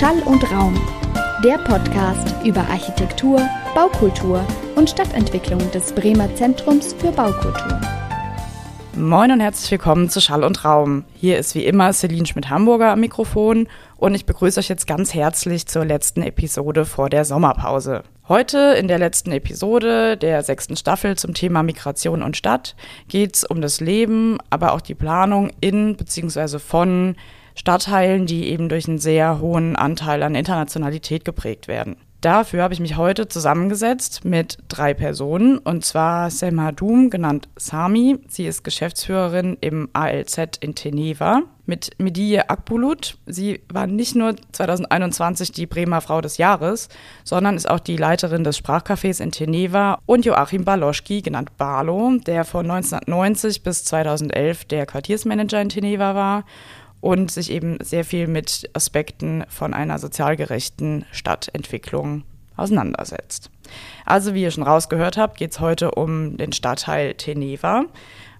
Schall und Raum, der Podcast über Architektur, Baukultur und Stadtentwicklung des Bremer Zentrums für Baukultur. Moin und herzlich willkommen zu Schall und Raum. Hier ist wie immer Celine Schmidt-Hamburger am Mikrofon und ich begrüße euch jetzt ganz herzlich zur letzten Episode vor der Sommerpause. Heute in der letzten Episode der sechsten Staffel zum Thema Migration und Stadt geht es um das Leben, aber auch die Planung in bzw. von Stadtteilen, die eben durch einen sehr hohen Anteil an Internationalität geprägt werden. Dafür habe ich mich heute zusammengesetzt mit drei Personen, und zwar Selma Doom, genannt Sami. Sie ist Geschäftsführerin im ALZ in Teneva. Mit Medije Akbulut. Sie war nicht nur 2021 die Bremer Frau des Jahres, sondern ist auch die Leiterin des Sprachcafés in Teneva. Und Joachim Baloschki, genannt Barlo, der von 1990 bis 2011 der Quartiersmanager in Teneva war und sich eben sehr viel mit Aspekten von einer sozial gerechten Stadtentwicklung auseinandersetzt. Also wie ihr schon rausgehört habt, geht es heute um den Stadtteil Teneva.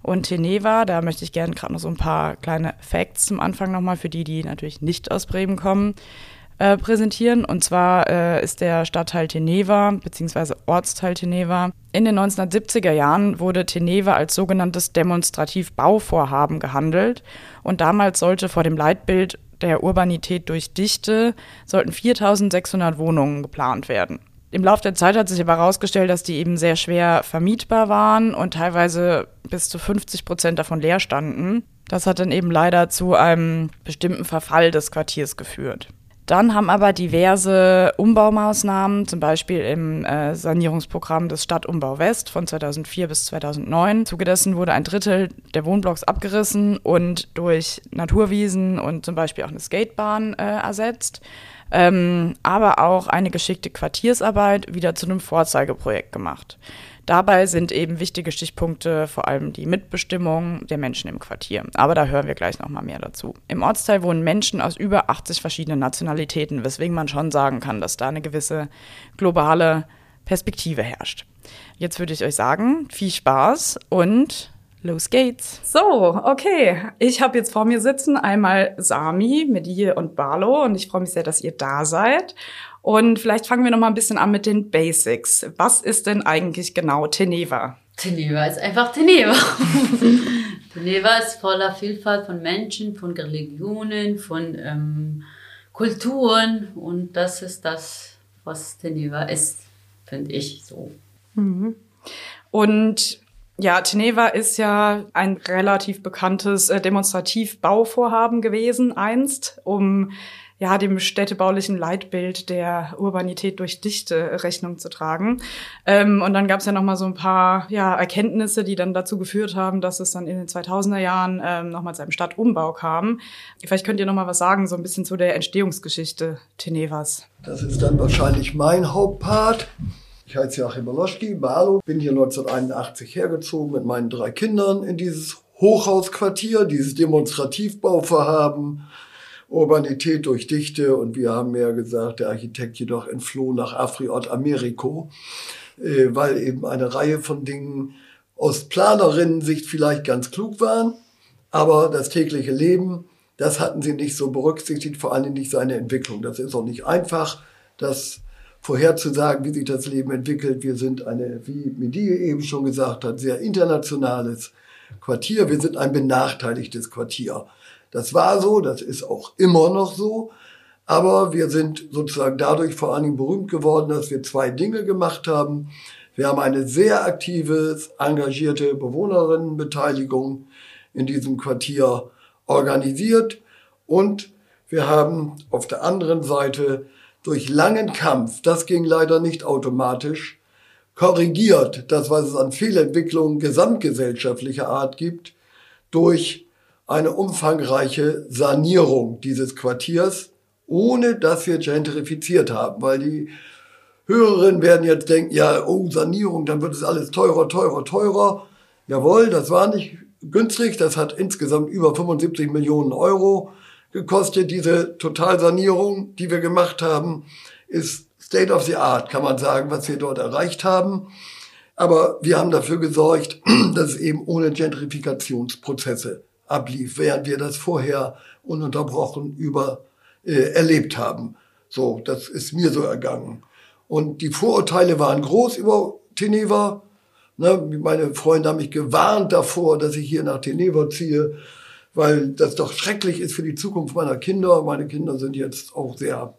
Und Teneva, da möchte ich gerne gerade noch so ein paar kleine Facts zum Anfang nochmal für die, die natürlich nicht aus Bremen kommen. Äh, präsentieren. Und zwar äh, ist der Stadtteil Teneva bzw. Ortsteil Teneva. In den 1970er Jahren wurde Teneva als sogenanntes Demonstrativ-Bauvorhaben gehandelt. Und damals sollte vor dem Leitbild der Urbanität durch Dichte sollten 4600 Wohnungen geplant werden. Im Laufe der Zeit hat sich aber herausgestellt, dass die eben sehr schwer vermietbar waren und teilweise bis zu 50 Prozent davon leer standen. Das hat dann eben leider zu einem bestimmten Verfall des Quartiers geführt. Dann haben aber diverse Umbaumaßnahmen, zum Beispiel im äh, Sanierungsprogramm des Stadtumbau West von 2004 bis 2009. Zugedessen wurde ein Drittel der Wohnblocks abgerissen und durch Naturwiesen und zum Beispiel auch eine Skatebahn äh, ersetzt. Ähm, aber auch eine geschickte Quartiersarbeit wieder zu einem Vorzeigeprojekt gemacht. Dabei sind eben wichtige Stichpunkte vor allem die Mitbestimmung der Menschen im Quartier. Aber da hören wir gleich noch mal mehr dazu. Im Ortsteil wohnen Menschen aus über 80 verschiedenen Nationalitäten, weswegen man schon sagen kann, dass da eine gewisse globale Perspektive herrscht. Jetzt würde ich euch sagen, viel Spaß und Los geht's. So, okay. Ich habe jetzt vor mir sitzen einmal Sami, Medie und Barlo und ich freue mich sehr, dass ihr da seid. Und vielleicht fangen wir noch mal ein bisschen an mit den Basics. Was ist denn eigentlich genau Teneva? Teneva ist einfach Teneva. Teneva ist voller Vielfalt von Menschen, von Religionen, von ähm, Kulturen und das ist das, was Teneva ist, finde ich so. Mhm. Und ja, Teneva ist ja ein relativ bekanntes äh, Demonstrativbauvorhaben gewesen einst, um ja, dem städtebaulichen Leitbild der Urbanität durch Dichte Rechnung zu tragen. Ähm, und dann gab es ja noch mal so ein paar ja, Erkenntnisse, die dann dazu geführt haben, dass es dann in den 2000er Jahren ähm, noch mal zu einem Stadtumbau kam. Vielleicht könnt ihr noch mal was sagen, so ein bisschen zu der Entstehungsgeschichte Tenevas. Das ist dann wahrscheinlich mein Hauptpart. Ich heiße Joachim Baloschki, Barlo, bin hier 1981 hergezogen mit meinen drei Kindern in dieses Hochhausquartier, dieses Demonstrativbauvorhaben Urbanität durch Dichte. Und wir haben ja gesagt, der Architekt jedoch entfloh nach Afriort Americo, äh, weil eben eine Reihe von Dingen aus Planerinnen-Sicht vielleicht ganz klug waren, aber das tägliche Leben, das hatten sie nicht so berücksichtigt, vor allem nicht seine Entwicklung. Das ist auch nicht einfach, das vorherzusagen, wie sich das Leben entwickelt. Wir sind eine, wie Medie eben schon gesagt hat, sehr internationales Quartier. Wir sind ein benachteiligtes Quartier. Das war so, das ist auch immer noch so. Aber wir sind sozusagen dadurch vor allen Dingen berühmt geworden, dass wir zwei Dinge gemacht haben. Wir haben eine sehr aktive, engagierte Bewohnerinnenbeteiligung in diesem Quartier organisiert und wir haben auf der anderen Seite durch langen Kampf, das ging leider nicht automatisch, korrigiert, das, was es an Fehlentwicklungen gesamtgesellschaftlicher Art gibt, durch eine umfangreiche Sanierung dieses Quartiers, ohne dass wir gentrifiziert haben, weil die Hörerinnen werden jetzt denken, ja, oh, Sanierung, dann wird es alles teurer, teurer, teurer. Jawohl, das war nicht günstig, das hat insgesamt über 75 Millionen Euro gekostet. Diese Totalsanierung, die wir gemacht haben, ist State of the Art, kann man sagen, was wir dort erreicht haben. Aber wir haben dafür gesorgt, dass es eben ohne Gentrifikationsprozesse ablief, während wir das vorher ununterbrochen über äh, erlebt haben. So, das ist mir so ergangen. Und die Vorurteile waren groß über Teneva. Ne, meine Freunde haben mich gewarnt davor, dass ich hier nach Teneva ziehe, weil das doch schrecklich ist für die Zukunft meiner Kinder. Meine Kinder sind jetzt auch sehr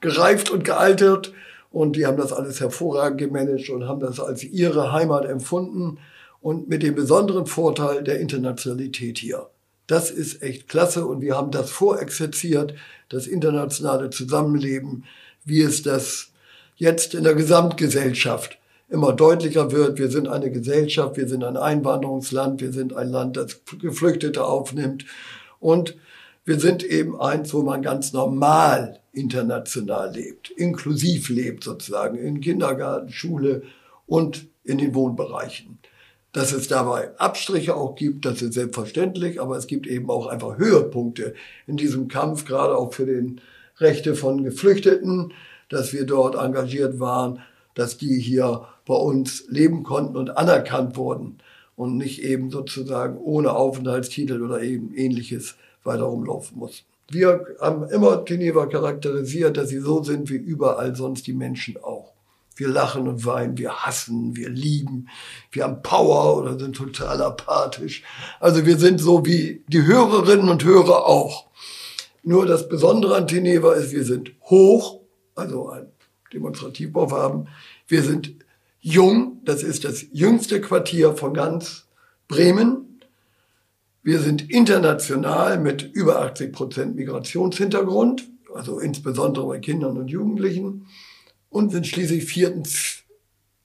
gereift und gealtert und die haben das alles hervorragend gemanagt und haben das als ihre Heimat empfunden und mit dem besonderen Vorteil der Internationalität hier. Das ist echt klasse und wir haben das vorexerziert, das internationale Zusammenleben, wie es das jetzt in der Gesamtgesellschaft immer deutlicher wird. Wir sind eine Gesellschaft, wir sind ein Einwanderungsland, wir sind ein Land, das Geflüchtete aufnimmt und wir sind eben eins, wo man ganz normal international lebt, inklusiv lebt sozusagen, in Kindergarten, Schule und in den Wohnbereichen. Dass es dabei Abstriche auch gibt, das ist selbstverständlich, aber es gibt eben auch einfach Höhepunkte in diesem Kampf, gerade auch für den Rechte von Geflüchteten, dass wir dort engagiert waren, dass die hier bei uns leben konnten und anerkannt wurden und nicht eben sozusagen ohne Aufenthaltstitel oder eben ähnliches weiter rumlaufen mussten. Wir haben immer Geneva charakterisiert, dass sie so sind wie überall sonst die Menschen auch. Wir lachen und weinen, wir hassen, wir lieben, wir haben Power oder sind total apathisch. Also wir sind so wie die Hörerinnen und Hörer auch. Nur das Besondere an Teneva ist, wir sind hoch, also ein Demonstrativbauvorhaben. Wir sind jung, das ist das jüngste Quartier von ganz Bremen. Wir sind international mit über 80 Prozent Migrationshintergrund, also insbesondere bei Kindern und Jugendlichen, und sind schließlich viertens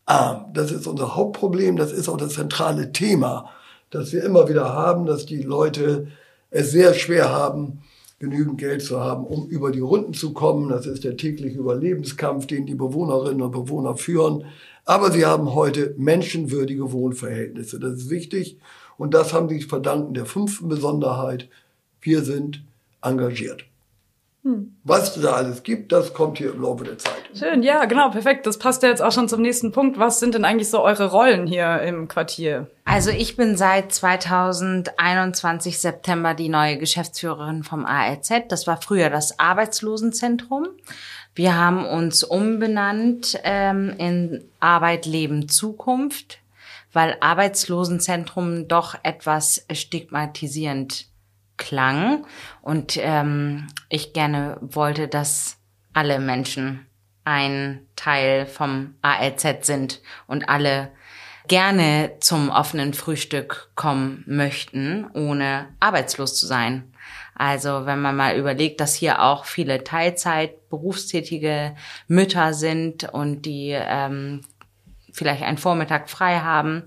arm. Das ist unser Hauptproblem, das ist auch das zentrale Thema, das wir immer wieder haben, dass die Leute es sehr schwer haben, genügend Geld zu haben, um über die Runden zu kommen. Das ist der tägliche Überlebenskampf, den die Bewohnerinnen und Bewohner führen. Aber sie haben heute menschenwürdige Wohnverhältnisse. Das ist wichtig. Und das haben sie verdanken der fünften Besonderheit. Wir sind engagiert. Hm. Was es da alles gibt, das kommt hier im Laufe der Zeit. Schön, ja, genau, perfekt. Das passt ja jetzt auch schon zum nächsten Punkt. Was sind denn eigentlich so eure Rollen hier im Quartier? Also ich bin seit 2021 September die neue Geschäftsführerin vom ARZ. Das war früher das Arbeitslosenzentrum. Wir haben uns umbenannt ähm, in Arbeit, Leben, Zukunft weil Arbeitslosenzentrum doch etwas stigmatisierend klang und ähm, ich gerne wollte, dass alle Menschen ein Teil vom ALZ sind und alle gerne zum offenen Frühstück kommen möchten, ohne arbeitslos zu sein. Also wenn man mal überlegt, dass hier auch viele Teilzeit berufstätige Mütter sind und die ähm, vielleicht einen Vormittag frei haben,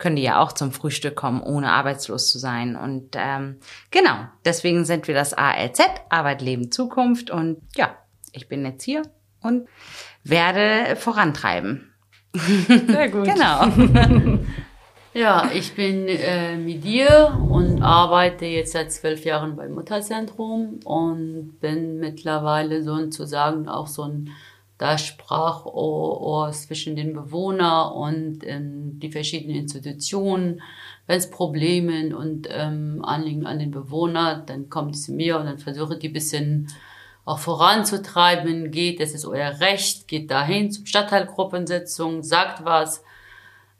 können die ja auch zum Frühstück kommen, ohne arbeitslos zu sein. Und ähm, genau, deswegen sind wir das ALZ, Arbeit, Leben, Zukunft. Und ja, ich bin jetzt hier und werde vorantreiben. Sehr gut. genau. ja, ich bin äh, mit dir und arbeite jetzt seit zwölf Jahren beim Mutterzentrum und bin mittlerweile sozusagen auch so ein das Sprachrohr zwischen den Bewohnern und ähm, die verschiedenen Institutionen. Wenn es Probleme und ähm, Anliegen an den Bewohner, dann kommt es mir und dann versuche ich die bisschen auch voranzutreiben. Geht, es ist euer Recht, geht dahin zum Stadtteilgruppensitzung, sagt was.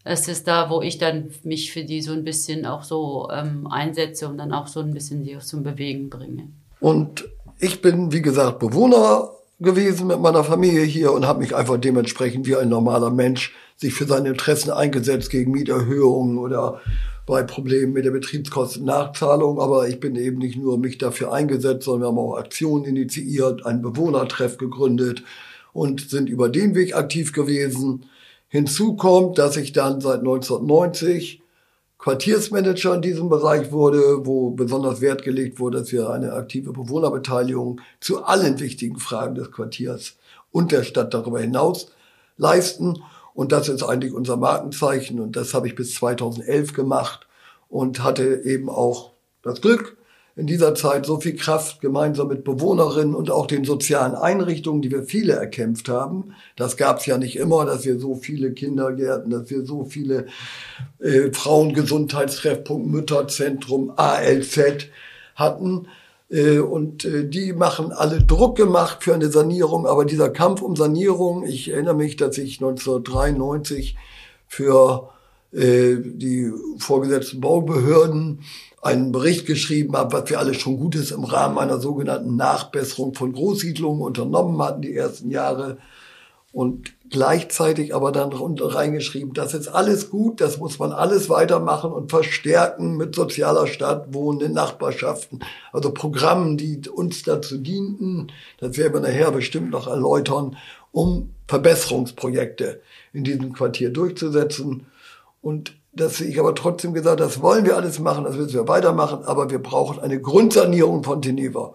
Es ist da, wo ich dann mich für die so ein bisschen auch so ähm, einsetze und dann auch so ein bisschen die zum Bewegen bringe. Und ich bin, wie gesagt, Bewohner gewesen mit meiner Familie hier und habe mich einfach dementsprechend wie ein normaler Mensch sich für seine Interessen eingesetzt gegen Mieterhöhungen oder bei Problemen mit der Betriebskostennachzahlung. Aber ich bin eben nicht nur mich dafür eingesetzt, sondern wir haben auch Aktionen initiiert, einen Bewohnertreff gegründet und sind über den Weg aktiv gewesen. Hinzu kommt, dass ich dann seit 1990 Quartiersmanager in diesem Bereich wurde, wo besonders Wert gelegt wurde, dass wir eine aktive Bewohnerbeteiligung zu allen wichtigen Fragen des Quartiers und der Stadt darüber hinaus leisten. Und das ist eigentlich unser Markenzeichen und das habe ich bis 2011 gemacht und hatte eben auch das Glück, in dieser Zeit so viel Kraft gemeinsam mit Bewohnerinnen und auch den sozialen Einrichtungen, die wir viele erkämpft haben. Das gab es ja nicht immer, dass wir so viele Kindergärten, dass wir so viele äh, Frauengesundheitstreffpunkt, Mütterzentrum, ALZ hatten. Äh, und äh, die machen alle Druck gemacht für eine Sanierung. Aber dieser Kampf um Sanierung, ich erinnere mich, dass ich 1993 für äh, die vorgesetzten Baubehörden einen Bericht geschrieben habe, was wir alles schon Gutes im Rahmen einer sogenannten Nachbesserung von Großsiedlungen unternommen hatten, die ersten Jahre. Und gleichzeitig aber dann reingeschrieben, das ist alles gut, das muss man alles weitermachen und verstärken mit sozialer Stadt, Wohnen Nachbarschaften, also Programmen, die uns dazu dienten, das werden wir nachher bestimmt noch erläutern, um Verbesserungsprojekte in diesem Quartier durchzusetzen. Und dass ich aber trotzdem gesagt, das wollen wir alles machen, das müssen wir weitermachen, aber wir brauchen eine Grundsanierung von Teneva.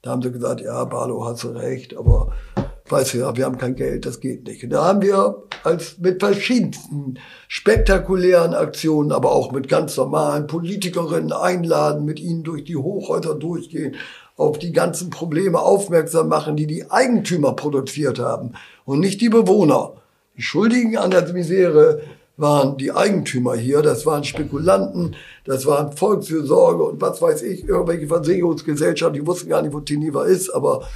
Da haben sie gesagt, ja, Barlo, hast du recht, aber weißt du ja, wir haben kein Geld, das geht nicht. Und da haben wir als mit verschiedensten spektakulären Aktionen, aber auch mit ganz normalen Politikerinnen einladen, mit ihnen durch die Hochhäuser durchgehen, auf die ganzen Probleme aufmerksam machen, die die Eigentümer produziert haben und nicht die Bewohner. Die Schuldigen an der Misere waren die Eigentümer hier, das waren Spekulanten, das waren Volksfürsorge und was weiß ich, irgendwelche Versicherungsgesellschaften, die wussten gar nicht, wo Tiniva ist, aber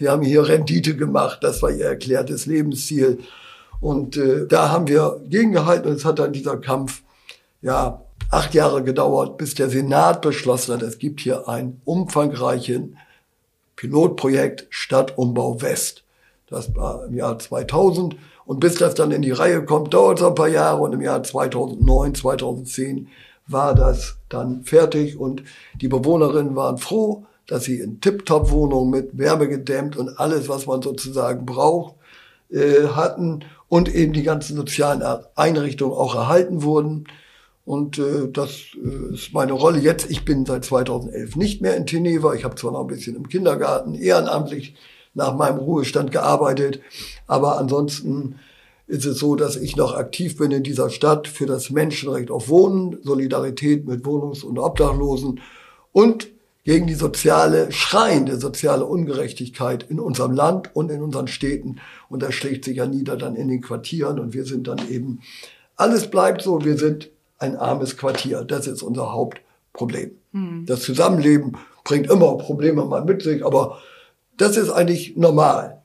Sie haben hier Rendite gemacht, das war ihr erklärtes Lebensziel. Und äh, da haben wir gegengehalten und es hat dann dieser Kampf ja acht Jahre gedauert, bis der Senat beschlossen hat, es gibt hier ein umfangreichen Pilotprojekt Stadtumbau West. Das war im Jahr 2000. Und bis das dann in die Reihe kommt, dauert es ein paar Jahre. Und im Jahr 2009, 2010 war das dann fertig. Und die Bewohnerinnen waren froh, dass sie in Tip-Top-Wohnungen mit Wärme gedämmt und alles, was man sozusagen braucht, äh, hatten und eben die ganzen sozialen Einrichtungen auch erhalten wurden. Und äh, das äh, ist meine Rolle jetzt. Ich bin seit 2011 nicht mehr in Teneva. Ich habe zwar noch ein bisschen im Kindergarten ehrenamtlich nach meinem Ruhestand gearbeitet, aber ansonsten ist es so, dass ich noch aktiv bin in dieser Stadt für das Menschenrecht auf Wohnen, Solidarität mit Wohnungs- und Obdachlosen und gegen die soziale, schreiende soziale Ungerechtigkeit in unserem Land und in unseren Städten. Und das schlägt sich ja nieder dann in den Quartieren. Und wir sind dann eben, alles bleibt so, wir sind ein armes Quartier. Das ist unser Hauptproblem. Hm. Das Zusammenleben bringt immer Probleme mal mit sich, aber das ist eigentlich normal.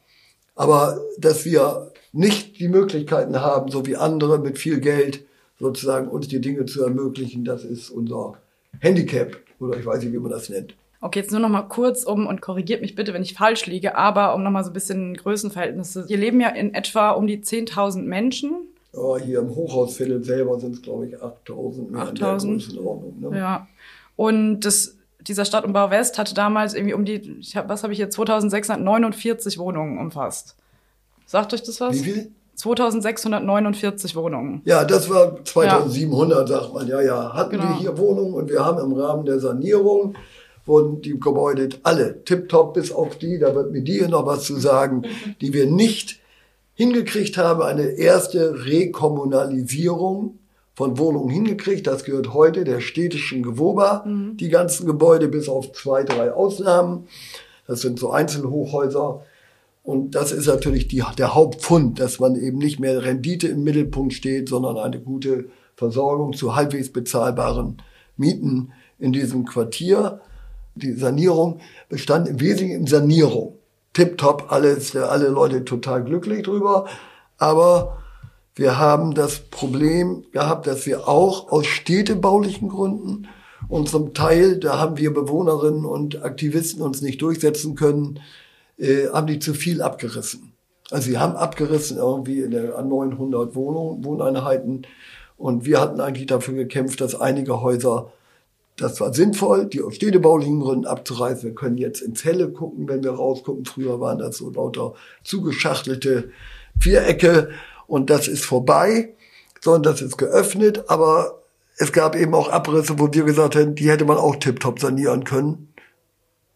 Aber dass wir nicht die Möglichkeiten haben, so wie andere mit viel Geld sozusagen uns die Dinge zu ermöglichen, das ist unser Handicap. Oder ich weiß nicht, wie man das nennt. Okay, jetzt nur noch mal kurz um und korrigiert mich bitte, wenn ich falsch liege, aber um noch mal so ein bisschen Größenverhältnisse. Hier leben ja in etwa um die 10.000 Menschen. Ja, hier im Hochhausviertel selber sind es, glaube ich, 8.000 8.000. Ne? Ja. Und das, dieser Stadtumbau West hatte damals irgendwie um die, hab, was habe ich hier, 2.649 Wohnungen umfasst. Sagt euch das was? Wie viel? 2649 Wohnungen. Ja, das war 2700, ja. sagt man. Ja, ja, hatten genau. wir hier Wohnungen und wir haben im Rahmen der Sanierung wurden die Gebäude alle tipptopp bis auf die, da wird mir die hier noch was zu sagen, die wir nicht hingekriegt haben, eine erste Rekommunalisierung von Wohnungen hingekriegt. Das gehört heute der städtischen Gewoba, mhm. die ganzen Gebäude bis auf zwei, drei Ausnahmen. Das sind so Einzelhochhäuser. Und das ist natürlich die, der Hauptfund, dass man eben nicht mehr Rendite im Mittelpunkt steht, sondern eine gute Versorgung zu halbwegs bezahlbaren Mieten in diesem Quartier. Die Sanierung bestand im Wesentlichen in Sanierung. Tipptopp, alles, alle Leute total glücklich drüber. Aber wir haben das Problem gehabt, dass wir auch aus städtebaulichen Gründen und zum Teil, da haben wir Bewohnerinnen und Aktivisten uns nicht durchsetzen können, äh, haben die zu viel abgerissen. Also sie haben abgerissen irgendwie in der, an 900 Wohnungen, Wohneinheiten. Und wir hatten eigentlich dafür gekämpft, dass einige Häuser, das war sinnvoll, die aus städtebaulichen Gründen abzureißen. Wir können jetzt ins Helle gucken, wenn wir rausgucken. Früher waren das so lauter zugeschachtelte Vierecke. Und das ist vorbei, sondern das ist geöffnet. Aber es gab eben auch Abrisse, wo wir gesagt hätten, die hätte man auch tiptop sanieren können.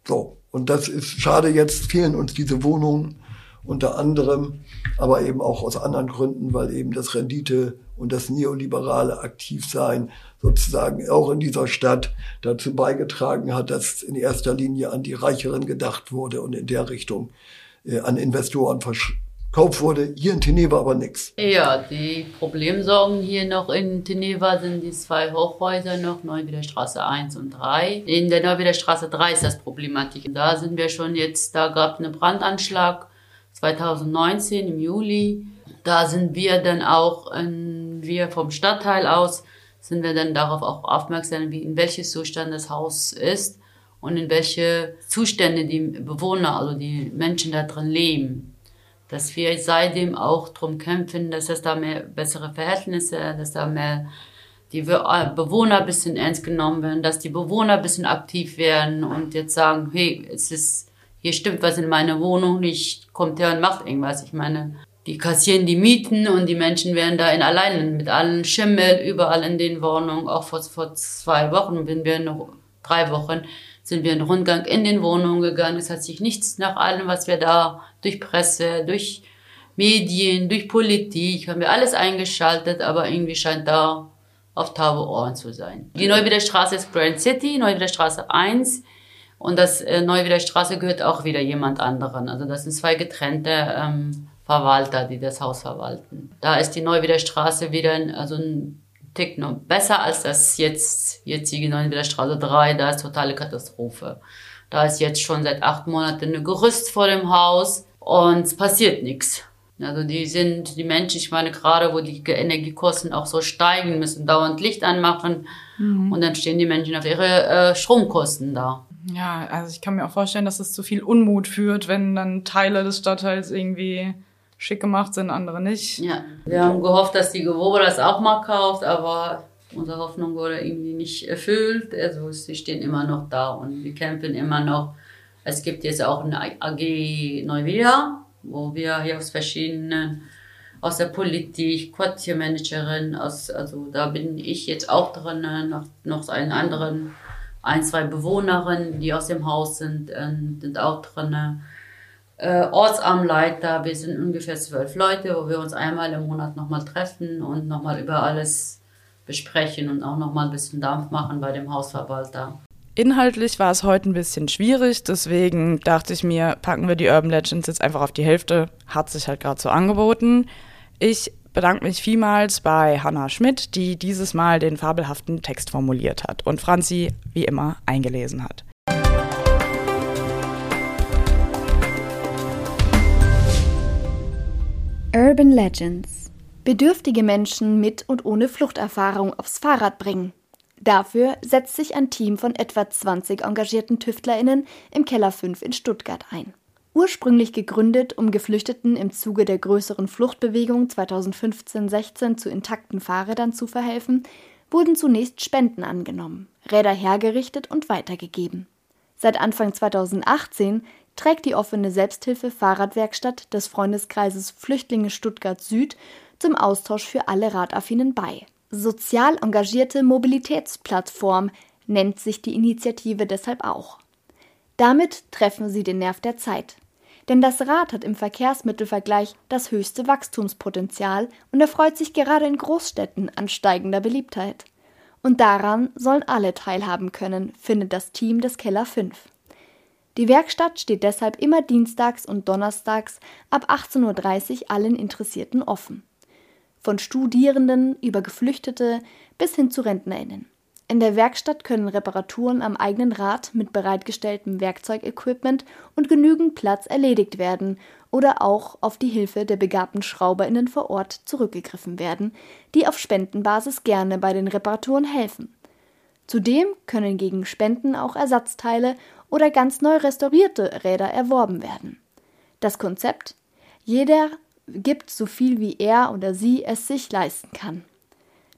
So, und das ist schade, jetzt fehlen uns diese Wohnungen unter anderem, aber eben auch aus anderen Gründen, weil eben das Rendite und das neoliberale Aktivsein sozusagen auch in dieser Stadt dazu beigetragen hat, dass in erster Linie an die Reicheren gedacht wurde und in der Richtung äh, an Investoren gekauft wurde. Hier in Teneva aber nichts. Ja, die Problemsorgen hier noch in Teneva sind die zwei Hochhäuser noch, Neuwiederstraße 1 und 3. In der Neuwiederstraße 3 ist das Problematik. Da sind wir schon jetzt, da gab es einen Brandanschlag 2019 im Juli. Da sind wir dann auch, in, wir vom Stadtteil aus, sind wir dann darauf auch aufmerksam, wie in welches Zustand das Haus ist und in welche Zustände die Bewohner, also die Menschen da drin leben dass wir seitdem auch darum kämpfen, dass es da mehr bessere Verhältnisse, dass da mehr die äh, Bewohner ein bisschen ernst genommen werden, dass die Bewohner ein bisschen aktiv werden und jetzt sagen, hey, es ist, hier stimmt was in meiner Wohnung nicht, kommt her und macht irgendwas. Ich meine, die kassieren die Mieten und die Menschen werden da in allein mit allen Schimmel überall in den Wohnungen. Auch vor, vor zwei Wochen, wenn wir noch drei Wochen, sind wir einen Rundgang in den Wohnungen gegangen. Es hat sich nichts nach allem, was wir da durch Presse, durch Medien, durch Politik, haben wir alles eingeschaltet, aber irgendwie scheint da auf taube Ohren zu sein. Die Neuwiederstraße ist Grand City, Neuwiederstraße 1 und das äh, Neuwiederstraße gehört auch wieder jemand anderen. Also das sind zwei getrennte ähm, Verwalter, die das Haus verwalten. Da ist die Neuwiederstraße wieder also ein Tick noch besser als das jetzt, jetzige Neuenwilder 3. Da ist totale Katastrophe. Da ist jetzt schon seit acht Monaten ein Gerüst vor dem Haus und es passiert nichts. Also die sind, die Menschen, ich meine gerade, wo die Energiekosten auch so steigen, müssen dauernd Licht anmachen mhm. und dann stehen die Menschen auf ihre äh, Stromkosten da. Ja, also ich kann mir auch vorstellen, dass es zu viel Unmut führt, wenn dann Teile des Stadtteils irgendwie schick gemacht sind, andere nicht. Ja, wir haben gehofft, dass die Gewobe das auch mal kauft, aber unsere Hoffnung wurde irgendwie nicht erfüllt. Also sie stehen immer noch da und wir kämpfen immer noch. Es gibt jetzt auch eine AG Neuwieder, wo wir hier aus verschiedenen, aus der Politik, Quartiermanagerin, aus, also da bin ich jetzt auch drin, noch, noch einen anderen, ein, zwei Bewohnerinnen, die aus dem Haus sind, äh, sind auch drin äh, Ortsamtleiter. Wir sind ungefähr zwölf Leute, wo wir uns einmal im Monat nochmal treffen und nochmal über alles besprechen und auch nochmal ein bisschen Dampf machen bei dem Hausverwalter. Inhaltlich war es heute ein bisschen schwierig, deswegen dachte ich mir, packen wir die Urban Legends jetzt einfach auf die Hälfte. Hat sich halt gerade so angeboten. Ich bedanke mich vielmals bei Hanna Schmidt, die dieses Mal den fabelhaften Text formuliert hat und Franzi wie immer eingelesen hat. Urban Legends. Bedürftige Menschen mit und ohne Fluchterfahrung aufs Fahrrad bringen. Dafür setzt sich ein Team von etwa 20 engagierten TüftlerInnen im Keller 5 in Stuttgart ein. Ursprünglich gegründet, um Geflüchteten im Zuge der größeren Fluchtbewegung 2015-16 zu intakten Fahrrädern zu verhelfen, wurden zunächst Spenden angenommen, Räder hergerichtet und weitergegeben. Seit Anfang 2018 trägt die offene Selbsthilfe-Fahrradwerkstatt des Freundeskreises Flüchtlinge Stuttgart Süd zum Austausch für alle Radaffinen bei. Sozial engagierte Mobilitätsplattform nennt sich die Initiative deshalb auch. Damit treffen sie den Nerv der Zeit. Denn das Rad hat im Verkehrsmittelvergleich das höchste Wachstumspotenzial und erfreut sich gerade in Großstädten an steigender Beliebtheit. Und daran sollen alle teilhaben können, findet das Team des Keller 5. Die Werkstatt steht deshalb immer dienstags und donnerstags ab 18.30 Uhr allen Interessierten offen. Von Studierenden über Geflüchtete bis hin zu RentnerInnen. In der Werkstatt können Reparaturen am eigenen Rad mit bereitgestelltem Werkzeugequipment und genügend Platz erledigt werden oder auch auf die Hilfe der begabten SchrauberInnen vor Ort zurückgegriffen werden, die auf Spendenbasis gerne bei den Reparaturen helfen. Zudem können gegen Spenden auch Ersatzteile oder ganz neu restaurierte Räder erworben werden. Das Konzept? Jeder gibt so viel wie er oder sie es sich leisten kann.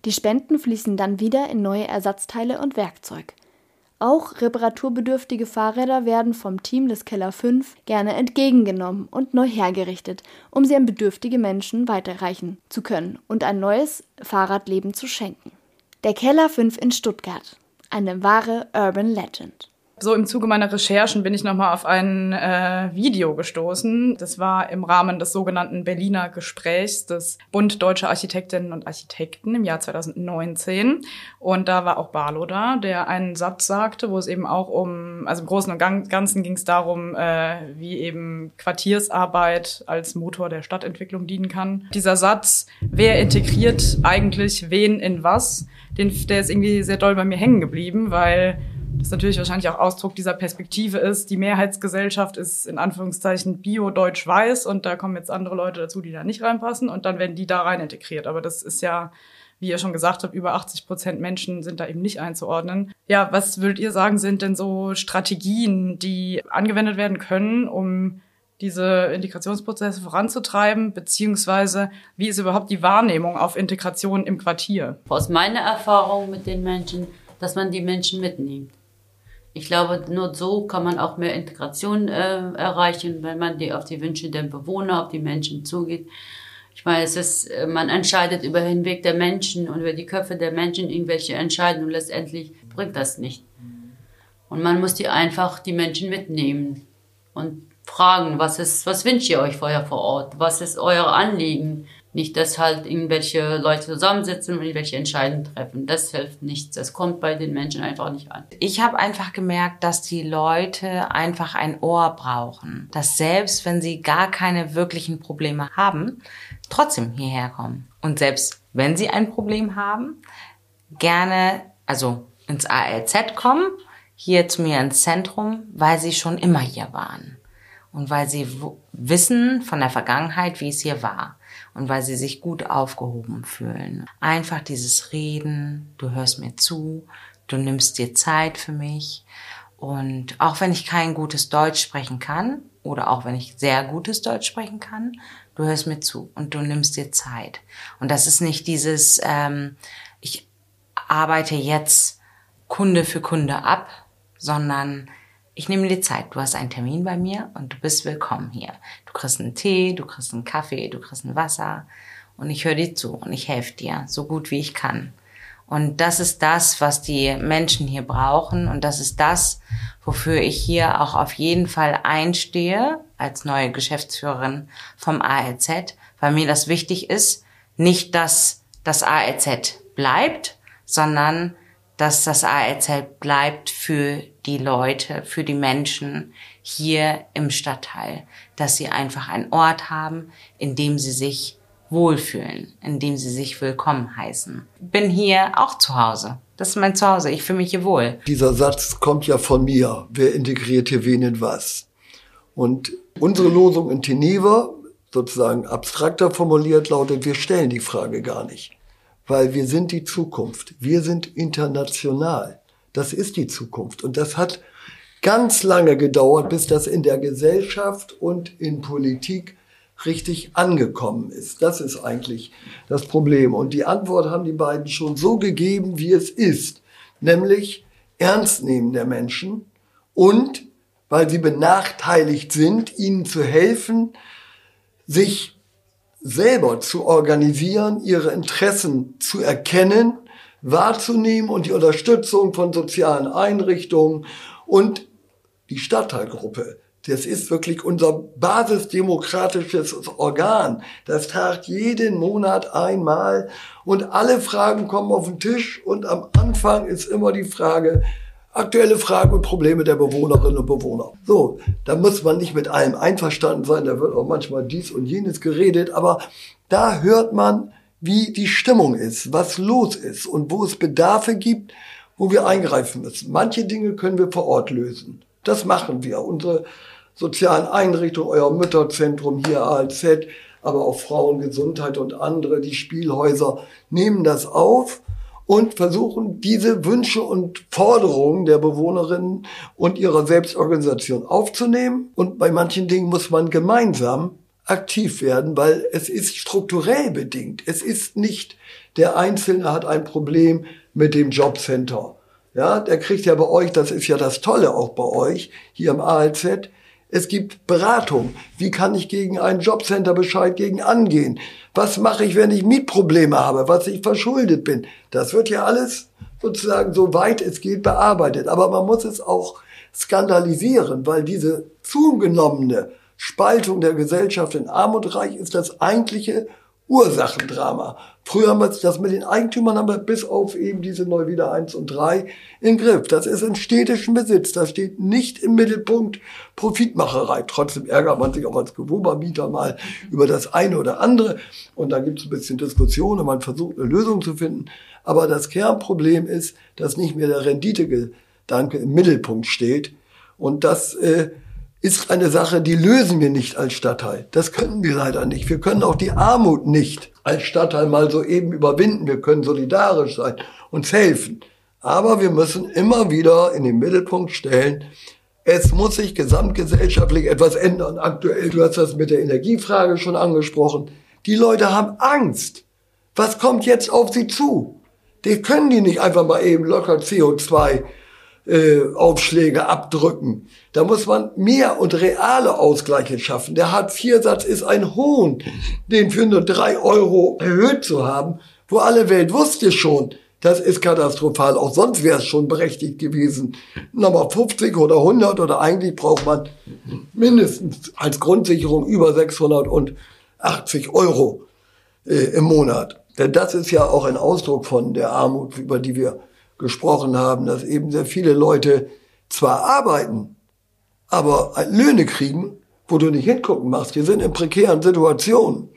Die Spenden fließen dann wieder in neue Ersatzteile und Werkzeug. Auch reparaturbedürftige Fahrräder werden vom Team des Keller 5 gerne entgegengenommen und neu hergerichtet, um sie an bedürftige Menschen weiterreichen zu können und ein neues Fahrradleben zu schenken. Der Keller 5 in Stuttgart. Eine wahre Urban Legend. So im Zuge meiner Recherchen bin ich nochmal auf ein äh, Video gestoßen. Das war im Rahmen des sogenannten Berliner Gesprächs des Bund Deutscher Architektinnen und Architekten im Jahr 2019. Und da war auch Barlow da, der einen Satz sagte, wo es eben auch um, also im Großen und Ganzen ging es darum, äh, wie eben Quartiersarbeit als Motor der Stadtentwicklung dienen kann. Dieser Satz, wer integriert eigentlich wen in was, den, der ist irgendwie sehr doll bei mir hängen geblieben, weil das natürlich wahrscheinlich auch Ausdruck dieser Perspektive ist. Die Mehrheitsgesellschaft ist in Anführungszeichen bio-deutsch-weiß und da kommen jetzt andere Leute dazu, die da nicht reinpassen und dann werden die da rein integriert. Aber das ist ja, wie ihr schon gesagt habt, über 80 Prozent Menschen sind da eben nicht einzuordnen. Ja, was würdet ihr sagen, sind denn so Strategien, die angewendet werden können, um diese Integrationsprozesse voranzutreiben, beziehungsweise wie ist überhaupt die Wahrnehmung auf Integration im Quartier? Aus meiner Erfahrung mit den Menschen, dass man die Menschen mitnimmt. Ich glaube, nur so kann man auch mehr Integration äh, erreichen, wenn man die auf die Wünsche der Bewohner, auf die Menschen zugeht. Ich meine, es ist, äh, man entscheidet über den Weg der Menschen und über die Köpfe der Menschen irgendwelche Entscheidungen und letztendlich bringt das nicht. Und man muss die einfach die Menschen mitnehmen und fragen, was ist, was wünscht ihr euch vorher vor Ort? Was ist euer Anliegen? Nicht, dass halt irgendwelche Leute zusammensitzen und irgendwelche Entscheidungen treffen. Das hilft nichts. Das kommt bei den Menschen einfach nicht an. Ich habe einfach gemerkt, dass die Leute einfach ein Ohr brauchen. Dass selbst wenn sie gar keine wirklichen Probleme haben, trotzdem hierher kommen. Und selbst wenn sie ein Problem haben, gerne, also ins ALZ kommen, hier zu mir ins Zentrum, weil sie schon immer hier waren. Und weil sie wissen von der Vergangenheit, wie es hier war und weil sie sich gut aufgehoben fühlen. Einfach dieses Reden, du hörst mir zu, du nimmst dir Zeit für mich und auch wenn ich kein gutes Deutsch sprechen kann oder auch wenn ich sehr gutes Deutsch sprechen kann, du hörst mir zu und du nimmst dir Zeit. Und das ist nicht dieses, ähm, ich arbeite jetzt Kunde für Kunde ab, sondern ich nehme dir Zeit. Du hast einen Termin bei mir und du bist willkommen hier. Du kriegst einen Tee, du kriegst einen Kaffee, du kriegst ein Wasser und ich höre dir zu und ich helfe dir so gut wie ich kann. Und das ist das, was die Menschen hier brauchen und das ist das, wofür ich hier auch auf jeden Fall einstehe als neue Geschäftsführerin vom ALZ, weil mir das wichtig ist, nicht, dass das ALZ bleibt, sondern dass das ALZ bleibt für die Leute, für die Menschen hier im Stadtteil, dass sie einfach einen Ort haben, in dem sie sich wohlfühlen, in dem sie sich willkommen heißen. Bin hier auch zu Hause. Das ist mein Zuhause. Ich fühle mich hier wohl. Dieser Satz kommt ja von mir. Wer integriert hier wen in was? Und unsere Losung in Teneva, sozusagen abstrakter formuliert, lautet, wir stellen die Frage gar nicht weil wir sind die Zukunft. Wir sind international. Das ist die Zukunft. Und das hat ganz lange gedauert, bis das in der Gesellschaft und in Politik richtig angekommen ist. Das ist eigentlich das Problem. Und die Antwort haben die beiden schon so gegeben, wie es ist. Nämlich ernst nehmen der Menschen und, weil sie benachteiligt sind, ihnen zu helfen, sich selber zu organisieren, ihre Interessen zu erkennen, wahrzunehmen und die Unterstützung von sozialen Einrichtungen und die Stadtteilgruppe. Das ist wirklich unser basisdemokratisches Organ. Das tagt jeden Monat einmal und alle Fragen kommen auf den Tisch und am Anfang ist immer die Frage, aktuelle Fragen und Probleme der Bewohnerinnen und Bewohner. So, da muss man nicht mit allem einverstanden sein, da wird auch manchmal dies und jenes geredet, aber da hört man, wie die Stimmung ist, was los ist und wo es Bedarfe gibt, wo wir eingreifen müssen. Manche Dinge können wir vor Ort lösen. Das machen wir. Unsere sozialen Einrichtungen, euer Mütterzentrum hier ALZ, aber auch Frauengesundheit und andere, die Spielhäuser nehmen das auf und versuchen, diese Wünsche und Forderungen der Bewohnerinnen und ihrer Selbstorganisation aufzunehmen. Und bei manchen Dingen muss man gemeinsam aktiv werden, weil es ist strukturell bedingt. Es ist nicht, der Einzelne hat ein Problem mit dem Jobcenter. Ja, der kriegt ja bei euch, das ist ja das Tolle auch bei euch, hier im ALZ, es gibt Beratung. Wie kann ich gegen einen Jobcenter Bescheid gegen angehen? Was mache ich, wenn ich Mietprobleme habe, was ich verschuldet bin? Das wird ja alles sozusagen so weit es geht bearbeitet. Aber man muss es auch skandalisieren, weil diese zugenommene Spaltung der Gesellschaft in Arm und Reich ist das eigentliche Ursachendrama. Früher haben wir das mit den Eigentümern haben wir bis auf eben diese Neuwieder 1 und 3 in Griff. Das ist in städtischem Besitz. Das steht nicht im Mittelpunkt Profitmacherei. Trotzdem ärgert man sich auch als Gewohnmieter mal über das eine oder andere. Und da gibt es ein bisschen Diskussion und man versucht eine Lösung zu finden. Aber das Kernproblem ist, dass nicht mehr der Renditegedanke im Mittelpunkt steht. Und das äh, ist eine Sache, die lösen wir nicht als Stadtteil. Das können wir leider nicht. Wir können auch die Armut nicht als Stadtteil mal so eben überwinden. Wir können solidarisch sein, uns helfen. Aber wir müssen immer wieder in den Mittelpunkt stellen, es muss sich gesamtgesellschaftlich etwas ändern. Aktuell, du hast das mit der Energiefrage schon angesprochen. Die Leute haben Angst. Was kommt jetzt auf sie zu? Die können die nicht einfach mal eben locker CO2 äh, Aufschläge abdrücken. Da muss man mehr und reale Ausgleiche schaffen. Der Hartz-IV-Satz ist ein Hohn, den für nur drei Euro erhöht zu haben, wo alle Welt wusste schon, das ist katastrophal. Auch sonst wäre es schon berechtigt gewesen. Nochmal 50 oder 100 oder eigentlich braucht man mindestens als Grundsicherung über 680 Euro äh, im Monat. Denn das ist ja auch ein Ausdruck von der Armut, über die wir gesprochen haben, dass eben sehr viele Leute zwar arbeiten, aber Löhne kriegen, wo du nicht hingucken machst. Wir sind in prekären Situationen.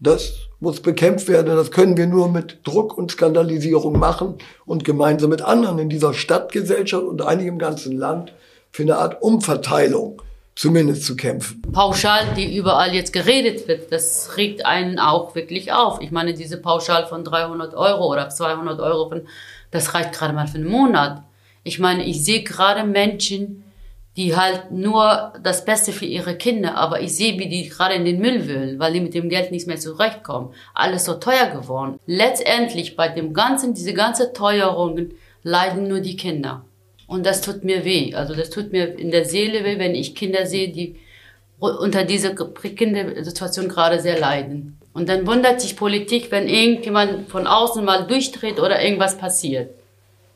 Das muss bekämpft werden. Das können wir nur mit Druck und Skandalisierung machen und gemeinsam mit anderen in dieser Stadtgesellschaft und einigen im ganzen Land für eine Art Umverteilung zumindest zu kämpfen. Pauschal, die überall jetzt geredet wird, das regt einen auch wirklich auf. Ich meine, diese Pauschal von 300 Euro oder 200 Euro von das reicht gerade mal für einen Monat. Ich meine, ich sehe gerade Menschen, die halt nur das Beste für ihre Kinder, aber ich sehe, wie die gerade in den Müll wühlen, weil die mit dem Geld nicht mehr zurechtkommen. Alles so teuer geworden. Letztendlich bei dem ganzen, diese ganze Teuerungen leiden nur die Kinder. Und das tut mir weh. Also das tut mir in der Seele weh, wenn ich Kinder sehe, die unter dieser Kindersituation gerade sehr leiden. Und dann wundert sich Politik, wenn irgendjemand von außen mal durchdreht oder irgendwas passiert.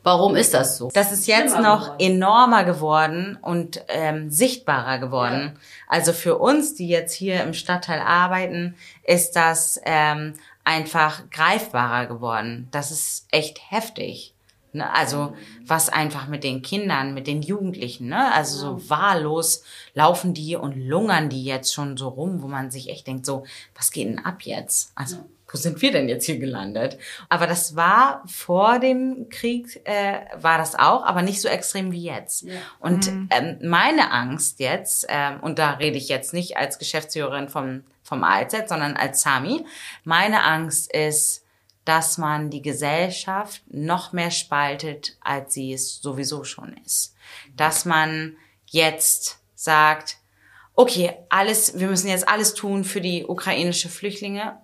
Warum ist das so? Das ist jetzt noch enormer geworden und ähm, sichtbarer geworden. Ja. Also für uns, die jetzt hier im Stadtteil arbeiten, ist das ähm, einfach greifbarer geworden. Das ist echt heftig. Ne? Also was einfach mit den Kindern, mit den Jugendlichen, ne? Also so wahllos laufen die und lungern die jetzt schon so rum, wo man sich echt denkt, so, was geht denn ab jetzt? Also wo sind wir denn jetzt hier gelandet? Aber das war vor dem Krieg, äh, war das auch, aber nicht so extrem wie jetzt. Ja. Und mhm. ähm, meine Angst jetzt, ähm, und da rede ich jetzt nicht als Geschäftsführerin vom, vom ALZ, sondern als Sami, meine Angst ist, dass man die Gesellschaft noch mehr spaltet, als sie es sowieso schon ist. Dass man jetzt sagt, okay, alles, wir müssen jetzt alles tun für die ukrainische Flüchtlinge,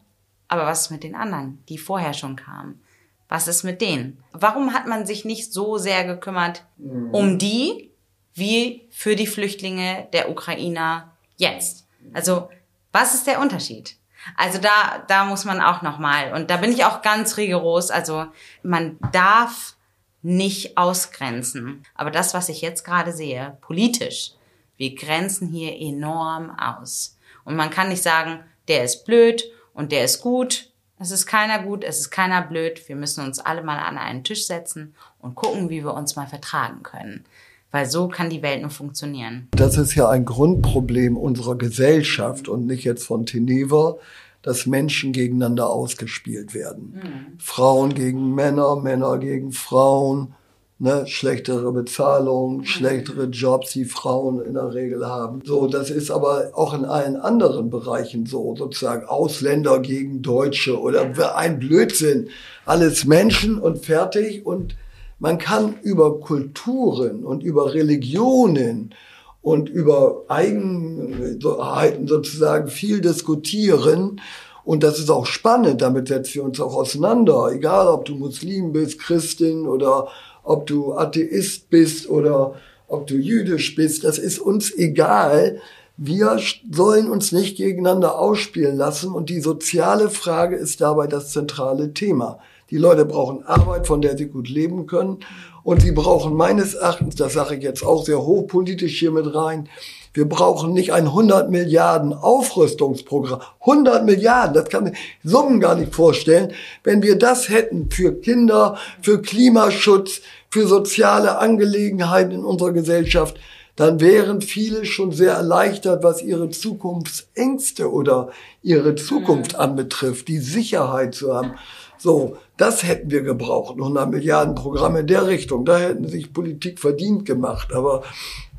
aber was ist mit den anderen, die vorher schon kamen? Was ist mit denen? Warum hat man sich nicht so sehr gekümmert um die, wie für die Flüchtlinge der Ukrainer jetzt? Also, was ist der Unterschied? Also da, da muss man auch nochmal, und da bin ich auch ganz rigoros, also man darf nicht ausgrenzen. Aber das, was ich jetzt gerade sehe, politisch, wir grenzen hier enorm aus. Und man kann nicht sagen, der ist blöd und der ist gut. Es ist keiner gut, es ist keiner blöd. Wir müssen uns alle mal an einen Tisch setzen und gucken, wie wir uns mal vertragen können. Weil so kann die Welt nur funktionieren. Das ist ja ein Grundproblem unserer Gesellschaft und nicht jetzt von Teneva, dass Menschen gegeneinander ausgespielt werden. Mhm. Frauen gegen Männer, Männer gegen Frauen, ne, schlechtere Bezahlung, mhm. schlechtere Jobs, die Frauen in der Regel haben. So, das ist aber auch in allen anderen Bereichen so, sozusagen Ausländer gegen Deutsche oder ein Blödsinn. Alles Menschen und fertig und man kann über Kulturen und über Religionen und über Eigenheiten sozusagen viel diskutieren. Und das ist auch spannend, damit setzen wir uns auch auseinander. Egal, ob du Muslim bist, Christin oder ob du Atheist bist oder ob du jüdisch bist, das ist uns egal. Wir sollen uns nicht gegeneinander ausspielen lassen und die soziale Frage ist dabei das zentrale Thema. Die Leute brauchen Arbeit, von der sie gut leben können. Und sie brauchen meines Erachtens, das sage ich jetzt auch sehr hochpolitisch hier mit rein, wir brauchen nicht ein 100 Milliarden Aufrüstungsprogramm. 100 Milliarden, das kann man Summen gar nicht vorstellen. Wenn wir das hätten für Kinder, für Klimaschutz, für soziale Angelegenheiten in unserer Gesellschaft, dann wären viele schon sehr erleichtert, was ihre Zukunftsängste oder ihre Zukunft mhm. anbetrifft, die Sicherheit zu haben. So, das hätten wir gebraucht, 100 Milliarden Programme in der Richtung. Da hätten sich Politik verdient gemacht. Aber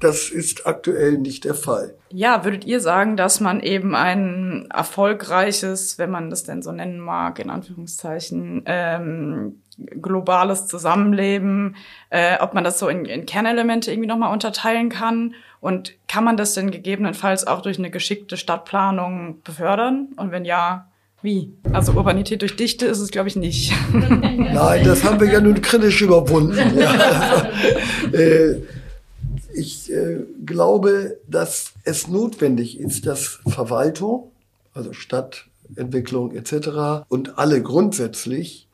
das ist aktuell nicht der Fall. Ja, würdet ihr sagen, dass man eben ein erfolgreiches, wenn man das denn so nennen mag, in Anführungszeichen, ähm, globales Zusammenleben, äh, ob man das so in, in Kernelemente irgendwie nochmal unterteilen kann? Und kann man das denn gegebenenfalls auch durch eine geschickte Stadtplanung befördern? Und wenn ja, wie? Also Urbanität durch Dichte ist es, glaube ich, nicht. Nein, das haben wir ja nun kritisch überwunden. Ja. äh, ich äh, glaube, dass es notwendig ist, dass Verwaltung, also Stadtentwicklung etc. und alle grundsätzlich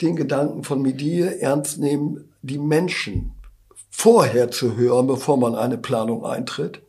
den Gedanken von Medie ernst nehmen, die Menschen vorher zu hören, bevor man eine Planung eintritt,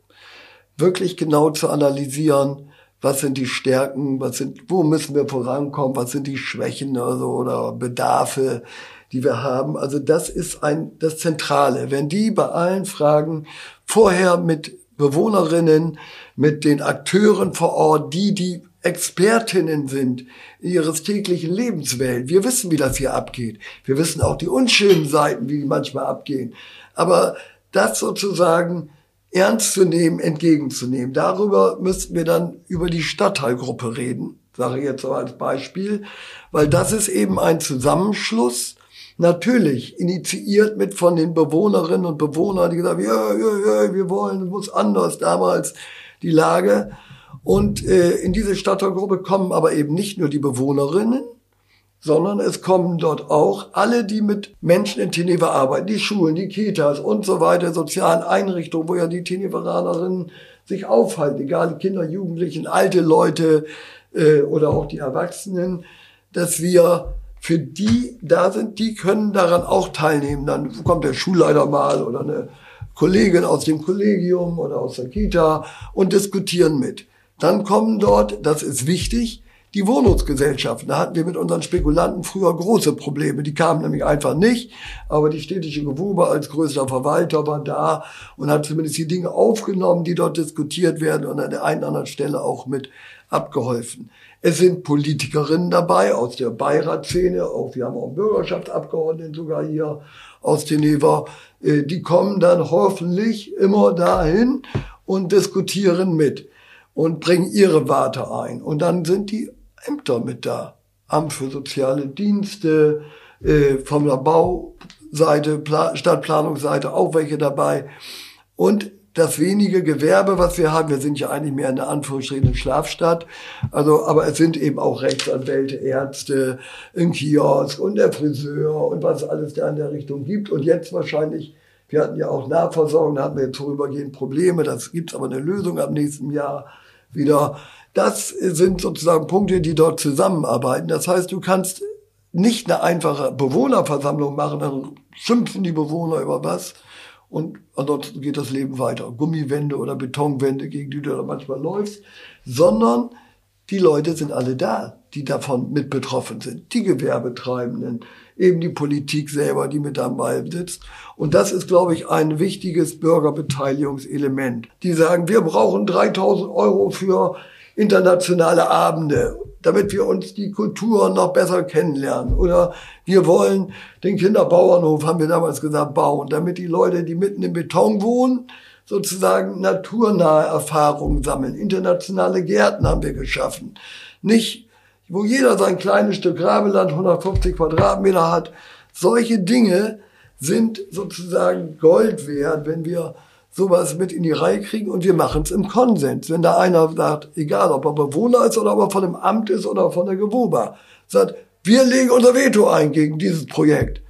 wirklich genau zu analysieren, was sind die Stärken, was sind, wo müssen wir vorankommen, was sind die Schwächen also, oder Bedarfe, die wir haben. Also das ist ein, das Zentrale. Wenn die bei allen Fragen vorher mit Bewohnerinnen, mit den Akteuren vor Ort, die die Expertinnen sind ihres täglichen Lebenswelt. Wir wissen, wie das hier abgeht. Wir wissen auch die unschönen Seiten, wie die manchmal abgehen. Aber das sozusagen ernst zu nehmen, entgegenzunehmen. Darüber müssten wir dann über die Stadtteilgruppe reden, sage ich jetzt so als Beispiel, weil das ist eben ein Zusammenschluss natürlich initiiert mit von den Bewohnerinnen und Bewohnern, die gesagt haben, ja, ja, ja, wir wollen, es muss anders damals die Lage. Und äh, in diese Stadtteilgruppe kommen aber eben nicht nur die Bewohnerinnen, sondern es kommen dort auch alle, die mit Menschen in Teneva arbeiten, die Schulen, die Kitas und so weiter, sozialen Einrichtungen, wo ja die Teneveranerinnen sich aufhalten, egal Kinder, Jugendlichen, alte Leute äh, oder auch die Erwachsenen, dass wir für die da sind, die können daran auch teilnehmen. Dann kommt der Schulleiter mal oder eine Kollegin aus dem Kollegium oder aus der Kita und diskutieren mit. Dann kommen dort, das ist wichtig, die Wohnungsgesellschaften. Da hatten wir mit unseren Spekulanten früher große Probleme. Die kamen nämlich einfach nicht. Aber die städtische Gewube als größter Verwalter war da und hat zumindest die Dinge aufgenommen, die dort diskutiert werden und an der einen oder anderen Stelle auch mit abgeholfen. Es sind Politikerinnen dabei aus der Beiratsszene, auch wir haben auch Bürgerschaftsabgeordneten sogar hier aus Geneva. Äh, die kommen dann hoffentlich immer dahin und diskutieren mit und bringen ihre Warte ein. Und dann sind die Ämter mit da. Amt für soziale Dienste, äh, von der Bauseite, Stadtplanungsseite auch welche dabei. Und das wenige Gewerbe, was wir haben, wir sind ja eigentlich mehr in der Anführungsstrichen Schlafstadt, also, aber es sind eben auch Rechtsanwälte, Ärzte, ein Kiosk und der Friseur und was alles da in der Richtung gibt. Und jetzt wahrscheinlich, wir hatten ja auch Nahversorgung, da hatten wir jetzt vorübergehend Probleme, das gibt's aber eine Lösung ab nächsten Jahr wieder. Das sind sozusagen Punkte, die dort zusammenarbeiten. Das heißt, du kannst nicht eine einfache Bewohnerversammlung machen, dann schimpfen die Bewohner über was, und ansonsten geht das Leben weiter. Gummiwände oder Betonwände, gegen die du da manchmal läufst, sondern die Leute sind alle da, die davon mit betroffen sind. Die Gewerbetreibenden, eben die Politik selber, die mit dabei sitzt. Und das ist, glaube ich, ein wichtiges Bürgerbeteiligungselement. Die sagen, wir brauchen 3000 Euro für internationale Abende damit wir uns die Kultur noch besser kennenlernen. Oder wir wollen den Kinderbauernhof, haben wir damals gesagt, bauen, damit die Leute, die mitten im Beton wohnen, sozusagen naturnahe Erfahrungen sammeln. Internationale Gärten haben wir geschaffen. Nicht, wo jeder sein kleines Stück Rabeland, 150 Quadratmeter hat. Solche Dinge sind sozusagen Gold wert, wenn wir sowas mit in die Reihe kriegen und wir machen es im Konsens. Wenn da einer sagt, egal ob er Bewohner ist oder ob er von dem Amt ist oder von der Gewoba, sagt, wir legen unser Veto ein gegen dieses Projekt,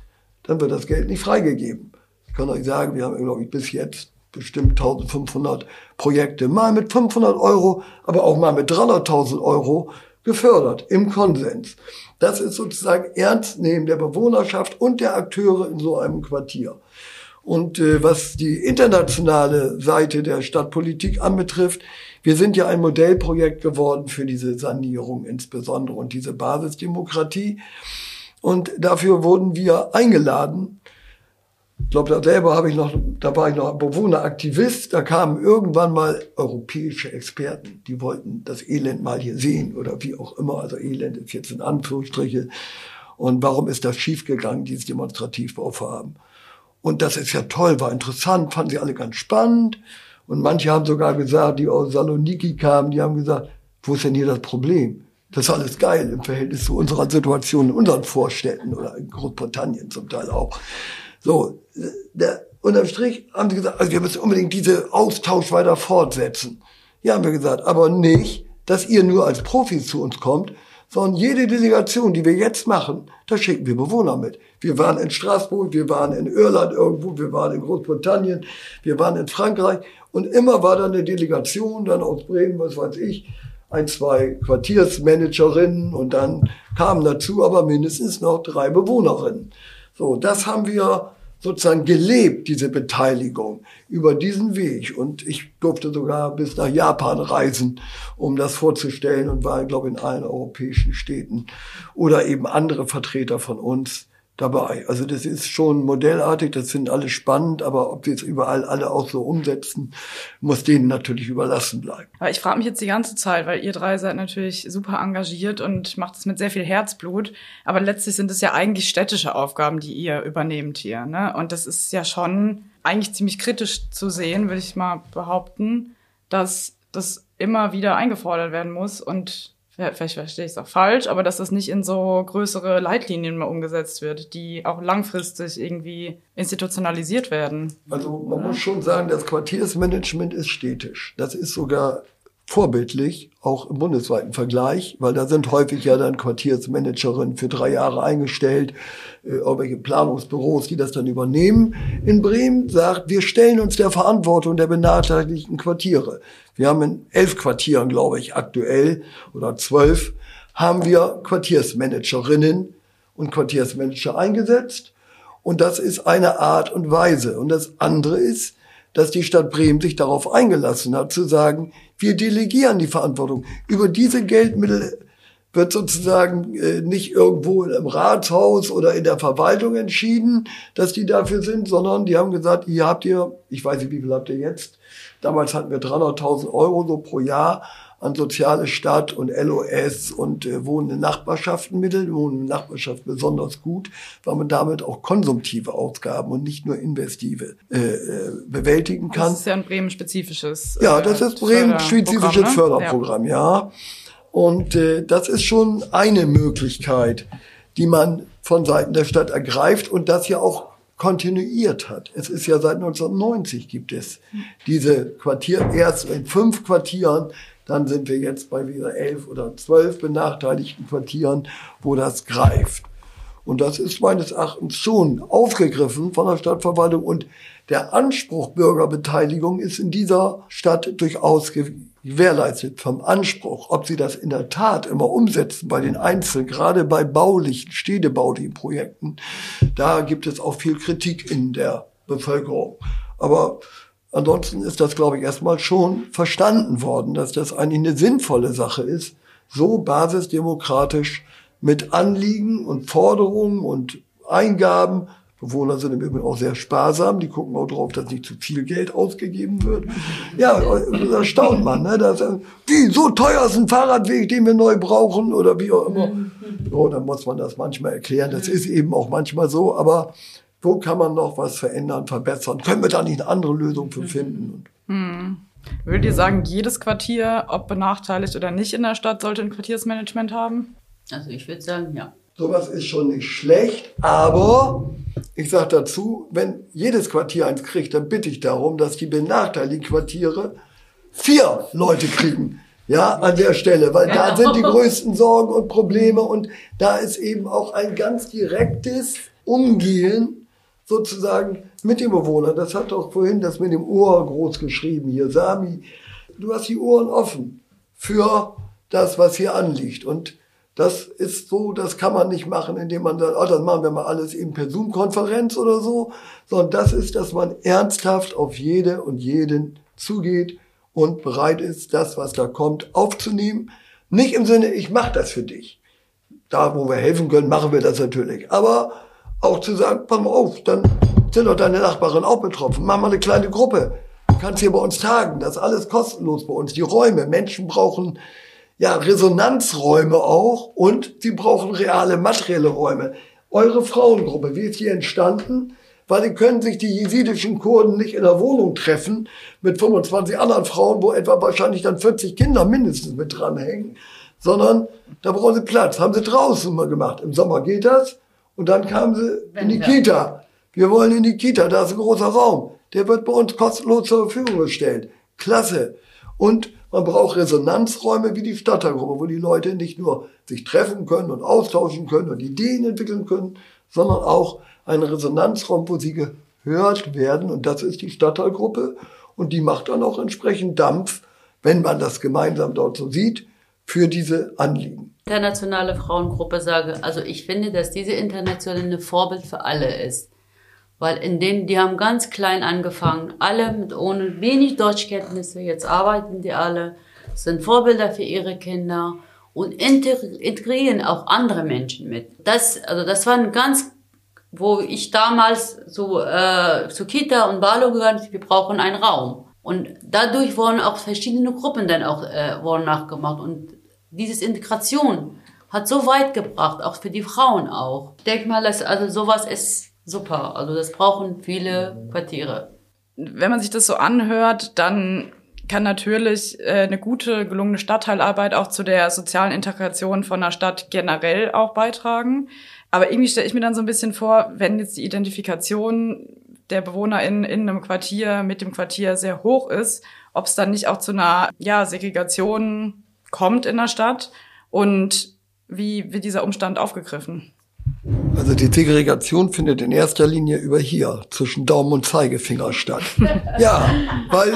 dann wird das Geld nicht freigegeben. Ich kann euch sagen, wir haben, glaube ich, bis jetzt bestimmt 1500 Projekte, mal mit 500 Euro, aber auch mal mit 300.000 Euro gefördert im Konsens. Das ist sozusagen Ernstnehmen der Bewohnerschaft und der Akteure in so einem Quartier. Und äh, was die internationale Seite der Stadtpolitik anbetrifft, wir sind ja ein Modellprojekt geworden für diese Sanierung insbesondere und diese Basisdemokratie. Und dafür wurden wir eingeladen. Ich glaube, da selber habe ich noch, da war ich noch Bewohneraktivist. Da kamen irgendwann mal europäische Experten, die wollten das Elend mal hier sehen oder wie auch immer. Also Elend ist jetzt in Anführungsstriche. Und warum ist das schiefgegangen, dieses Demonstrativbauvorhaben? Und das ist ja toll, war interessant, fanden sie alle ganz spannend. Und manche haben sogar gesagt, die aus Saloniki kamen, die haben gesagt, wo ist denn hier das Problem? Das ist alles geil im Verhältnis zu unserer Situation in unseren Vorstädten oder in Großbritannien zum Teil auch. So, der, unterm Strich haben sie gesagt, also wir müssen unbedingt diese Austausch weiter fortsetzen. Ja, haben wir gesagt, aber nicht, dass ihr nur als Profis zu uns kommt, sondern jede Delegation, die wir jetzt machen, da schicken wir Bewohner mit. Wir waren in Straßburg, wir waren in Irland irgendwo, wir waren in Großbritannien, wir waren in Frankreich und immer war da eine Delegation, dann aus Bremen, was weiß ich, ein, zwei Quartiersmanagerinnen und dann kamen dazu aber mindestens noch drei Bewohnerinnen. So, das haben wir sozusagen gelebt, diese Beteiligung über diesen Weg. Und ich durfte sogar bis nach Japan reisen, um das vorzustellen und war, glaube ich, in allen europäischen Städten oder eben andere Vertreter von uns dabei. Also das ist schon modellartig, das sind alle spannend, aber ob sie es überall alle auch so umsetzen, muss denen natürlich überlassen bleiben. Aber ich frage mich jetzt die ganze Zeit, weil ihr drei seid natürlich super engagiert und macht es mit sehr viel Herzblut, aber letztlich sind es ja eigentlich städtische Aufgaben, die ihr übernehmt hier. Ne? Und das ist ja schon eigentlich ziemlich kritisch zu sehen, würde ich mal behaupten, dass das immer wieder eingefordert werden muss und ja, vielleicht verstehe ich es auch falsch, aber dass das nicht in so größere Leitlinien mehr umgesetzt wird, die auch langfristig irgendwie institutionalisiert werden. Also man muss schon sagen, das Quartiersmanagement ist städtisch. Das ist sogar vorbildlich, auch im bundesweiten Vergleich, weil da sind häufig ja dann Quartiersmanagerinnen für drei Jahre eingestellt, äh, irgendwelche Planungsbüros, die das dann übernehmen. In Bremen sagt, wir stellen uns der Verantwortung der benachteiligten Quartiere. Wir haben in elf Quartieren, glaube ich, aktuell oder zwölf, haben wir Quartiersmanagerinnen und Quartiersmanager eingesetzt. Und das ist eine Art und Weise. Und das andere ist, dass die Stadt Bremen sich darauf eingelassen hat, zu sagen, wir delegieren die Verantwortung. Über diese Geldmittel wird sozusagen äh, nicht irgendwo im Ratshaus oder in der Verwaltung entschieden, dass die dafür sind, sondern die haben gesagt, hier habt ihr, ich weiß nicht, wie viel habt ihr jetzt? Damals hatten wir 300.000 Euro so pro Jahr an soziale Stadt und LOS und äh, Wohnen in Nachbarschaften Mittel, Wohnen in Nachbarschaft besonders gut, weil man damit auch konsumtive Ausgaben und nicht nur investive äh, äh bewältigen kann. Das ist ja ein Bremen-spezifisches. Äh, ja, das ist Bremen-spezifisches Förderprogramm, ne? ja. ja. Und äh, das ist schon eine Möglichkeit, die man von Seiten der Stadt ergreift und das ja auch kontinuiert hat. Es ist ja seit 1990 gibt es diese Quartier, erst in fünf Quartieren dann sind wir jetzt bei wieder elf oder zwölf benachteiligten Quartieren, wo das greift. Und das ist meines Erachtens schon aufgegriffen von der Stadtverwaltung. Und der Anspruch Bürgerbeteiligung ist in dieser Stadt durchaus gewährleistet vom Anspruch. Ob sie das in der Tat immer umsetzen bei den Einzelnen, gerade bei baulichen, städtebaulichen Projekten, da gibt es auch viel Kritik in der Bevölkerung. Aber Ansonsten ist das, glaube ich, erstmal schon verstanden worden, dass das eigentlich eine sinnvolle Sache ist, so basisdemokratisch mit Anliegen und Forderungen und Eingaben. Bewohner sind im Übrigen auch sehr sparsam, die gucken auch darauf, dass nicht zu viel Geld ausgegeben wird. Ja, das erstaunt man, ne? Dass, wie, so teuer ist ein Fahrradweg, den wir neu brauchen oder wie auch immer. So, dann muss man das manchmal erklären. Das ist eben auch manchmal so, aber wo kann man noch was verändern, verbessern? Können wir da nicht eine andere Lösung für finden? Hm. Würdet ihr sagen, jedes Quartier, ob benachteiligt oder nicht in der Stadt, sollte ein Quartiersmanagement haben? Also ich würde sagen, ja. Sowas ist schon nicht schlecht, aber ich sage dazu, wenn jedes Quartier eins kriegt, dann bitte ich darum, dass die benachteiligten Quartiere vier Leute kriegen. Ja, an der Stelle, weil da sind die größten Sorgen und Probleme und da ist eben auch ein ganz direktes Umgehen sozusagen mit dem Bewohner. Das hat doch vorhin das mit dem Ohr groß geschrieben hier. Sami, du hast die Ohren offen für das, was hier anliegt. Und das ist so, das kann man nicht machen, indem man sagt, oh, das machen wir mal alles eben per Zoom-Konferenz oder so, sondern das ist, dass man ernsthaft auf jede und jeden zugeht und bereit ist, das, was da kommt, aufzunehmen. Nicht im Sinne, ich mache das für dich. Da, wo wir helfen können, machen wir das natürlich. Aber auch zu sagen, pass mal auf, dann sind doch deine Nachbarin auch betroffen. Mach mal eine kleine Gruppe. Du kannst hier bei uns tagen. Das ist alles kostenlos bei uns. Die Räume. Menschen brauchen ja Resonanzräume auch und sie brauchen reale materielle Räume. Eure Frauengruppe, wie ist die entstanden? Weil die können sich die jesidischen Kurden nicht in der Wohnung treffen mit 25 anderen Frauen, wo etwa wahrscheinlich dann 40 Kinder mindestens mit dranhängen, sondern da brauchen sie Platz. Haben sie draußen mal gemacht. Im Sommer geht das und dann kamen sie in die Kita. Wir wollen in die Kita, da ist ein großer Raum. Der wird bei uns kostenlos zur Verfügung gestellt. Klasse. Und man braucht Resonanzräume wie die Stadtteilgruppe, wo die Leute nicht nur sich treffen können und austauschen können und Ideen entwickeln können, sondern auch einen Resonanzraum, wo sie gehört werden. Und das ist die Stadtteilgruppe. Und die macht dann auch entsprechend Dampf, wenn man das gemeinsam dort so sieht, für diese Anliegen. Internationale Frauengruppe sage, also ich finde, dass diese internationale Vorbild für alle ist. Weil in dem, die haben ganz klein angefangen, alle mit ohne wenig Deutschkenntnisse, jetzt arbeiten die alle, sind Vorbilder für ihre Kinder und integrieren auch andere Menschen mit. Das, also das war ein ganz, wo ich damals so äh, zu Kita und Balo gehört, wir brauchen einen Raum. Und dadurch wurden auch verschiedene Gruppen dann auch äh, wurden nachgemacht und dieses Integration hat so weit gebracht, auch für die Frauen auch. Ich denke mal, dass also sowas ist super. Also das brauchen viele Quartiere. Wenn man sich das so anhört, dann kann natürlich äh, eine gute, gelungene Stadtteilarbeit auch zu der sozialen Integration von einer Stadt generell auch beitragen. Aber irgendwie stelle ich mir dann so ein bisschen vor, wenn jetzt die Identifikation der BewohnerInnen in einem Quartier mit dem Quartier sehr hoch ist, ob es dann nicht auch zu einer ja, Segregation kommt in der Stadt und wie wird dieser Umstand aufgegriffen? Also die Segregation findet in erster Linie über hier zwischen Daumen und Zeigefinger statt. ja, weil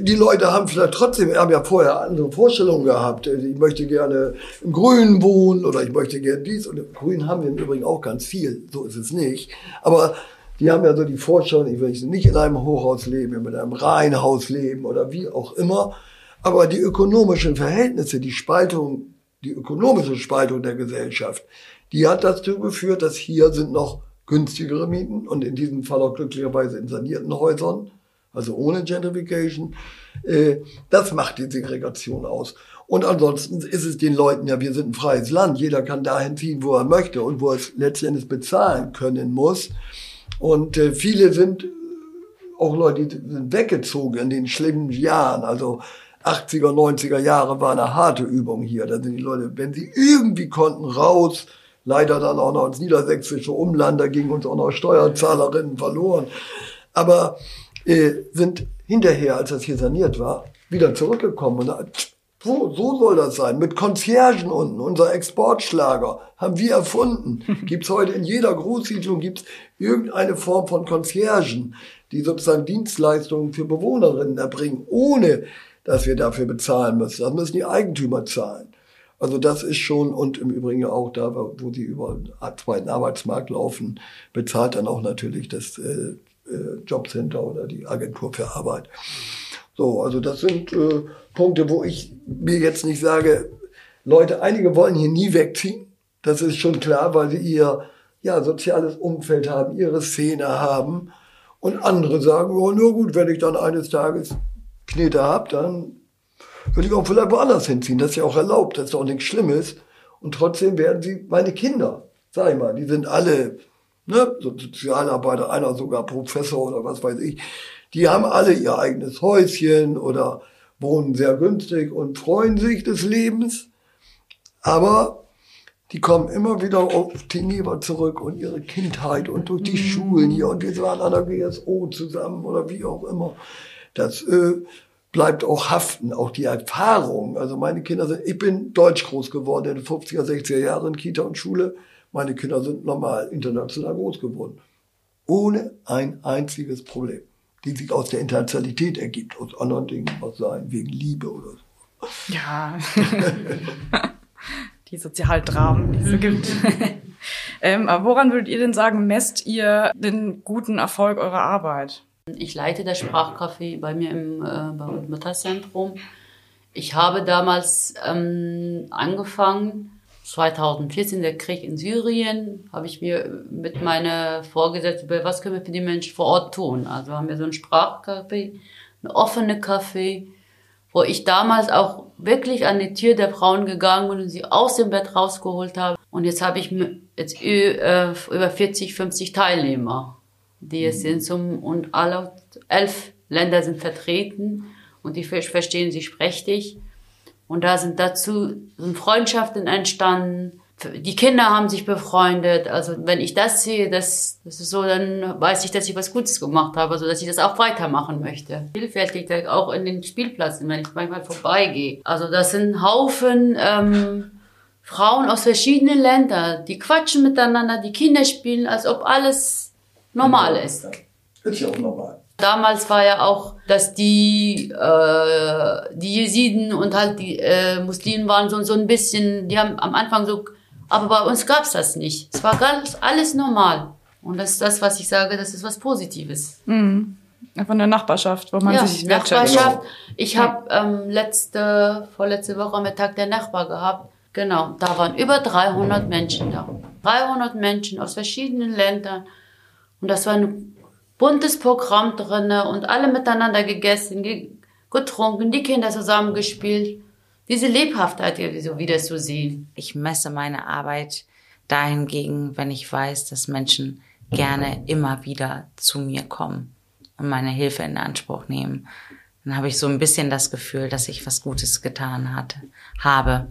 die Leute haben vielleicht trotzdem, haben ja vorher andere Vorstellungen gehabt. Ich möchte gerne im Grünen wohnen oder ich möchte gerne dies und im Grünen haben wir im Übrigen auch ganz viel. So ist es nicht. Aber die haben ja so die Vorstellung, ich will nicht in einem Hochhaus leben, in einem Reihenhaus leben oder wie auch immer. Aber die ökonomischen Verhältnisse, die Spaltung, die ökonomische Spaltung der Gesellschaft, die hat dazu geführt, dass hier sind noch günstigere Mieten und in diesem Fall auch glücklicherweise in sanierten Häusern, also ohne Gentrification. Äh, das macht die Segregation aus. Und ansonsten ist es den Leuten ja, wir sind ein freies Land, jeder kann dahin ziehen, wo er möchte und wo er es letztendlich bezahlen können muss. Und äh, viele sind auch Leute, die sind weggezogen in den schlimmen Jahren, also 80er, 90er Jahre war eine harte Übung hier. Da sind die Leute, wenn sie irgendwie konnten, raus, leider dann auch noch ins niedersächsische Umland, da gingen uns auch noch Steuerzahlerinnen verloren. Aber äh, sind hinterher, als das hier saniert war, wieder zurückgekommen und so, so soll das sein. Mit Conciergen unten, unser Exportschlager, haben wir erfunden. Gibt's heute in jeder Großsiedlung gibt's irgendeine Form von Conciergen, die sozusagen Dienstleistungen für Bewohnerinnen erbringen, ohne dass wir dafür bezahlen müssen. Das müssen die Eigentümer zahlen. Also das ist schon, und im Übrigen auch da, wo sie über den zweiten Arbeitsmarkt laufen, bezahlt dann auch natürlich das äh, äh, Jobcenter oder die Agentur für Arbeit. So, also das sind äh, Punkte, wo ich mir jetzt nicht sage, Leute, einige wollen hier nie wegziehen. Das ist schon klar, weil sie ihr ja, soziales Umfeld haben, ihre Szene haben. Und andere sagen, oh, nur gut, wenn ich dann eines Tages Knete habe, dann würde ich auch vielleicht woanders hinziehen. Das ist ja auch erlaubt, das ist auch nichts Schlimmes. Und trotzdem werden sie meine Kinder, sag ich mal, die sind alle ne, so Sozialarbeiter, einer sogar Professor oder was weiß ich. Die haben alle ihr eigenes Häuschen oder wohnen sehr günstig und freuen sich des Lebens. Aber die kommen immer wieder auf Teneva zurück und ihre Kindheit und durch die mhm. Schulen hier und wir waren an der GSO zusammen oder wie auch immer. Das äh, bleibt auch haften, auch die Erfahrung. Also meine Kinder sind, ich bin deutsch groß geworden in den 50er, 60er Jahren, Kita und Schule. Meine Kinder sind normal international groß geworden. Ohne ein einziges Problem, die sich aus der Internationalität ergibt, aus anderen Dingen was sein, wegen Liebe oder so. Ja. die Sozialdramen, die es so gibt. ähm, aber woran würdet ihr denn sagen, messt ihr den guten Erfolg eurer Arbeit? Ich leite das Sprachcafé bei mir im äh, Mutterzentrum. Ich habe damals ähm, angefangen, 2014, der Krieg in Syrien, habe ich mir mit meiner Vorgesetzten über was können wir für die Menschen vor Ort tun. Also haben wir so ein Sprachcafé, eine offene Café, wo ich damals auch wirklich an die Tür der Frauen gegangen bin und sie aus dem Bett rausgeholt habe. Und jetzt habe ich jetzt äh, über 40, 50 Teilnehmer, die es sind zum, und alle elf Länder sind vertreten und die verstehen sich prächtig. Und da sind dazu sind Freundschaften entstanden. Die Kinder haben sich befreundet. Also wenn ich das sehe, das, das ist so, dann weiß ich, dass ich was Gutes gemacht habe, also dass ich das auch weitermachen möchte. Vielfältig auch in den Spielplätzen, wenn ich manchmal vorbeigehe. Also das sind Haufen ähm, Frauen aus verschiedenen Ländern, die quatschen miteinander, die Kinder spielen, als ob alles normal ist. Ist ja auch normal. Damals war ja auch, dass die, äh, die Jesiden und halt die äh, Muslimen waren so, so ein bisschen, die haben am Anfang so, aber bei uns gab's das nicht. Es war ganz, alles normal. Und das ist das, was ich sage, das ist was Positives. Mhm. Von der Nachbarschaft, wo man ja, sich wertschätzt. Nachbarschaft. Ich habe ähm, letzte, vorletzte Woche am Tag der Nachbar gehabt. Genau, da waren über 300 Menschen da. 300 Menschen aus verschiedenen Ländern. Und das war ein buntes Programm drinne und alle miteinander gegessen, ge getrunken, die Kinder zusammengespielt. Diese Lebhaftheit so wieder zu sehen. Ich messe meine Arbeit dahingegen, wenn ich weiß, dass Menschen gerne immer wieder zu mir kommen und meine Hilfe in Anspruch nehmen. Dann habe ich so ein bisschen das Gefühl, dass ich was Gutes getan hatte, habe.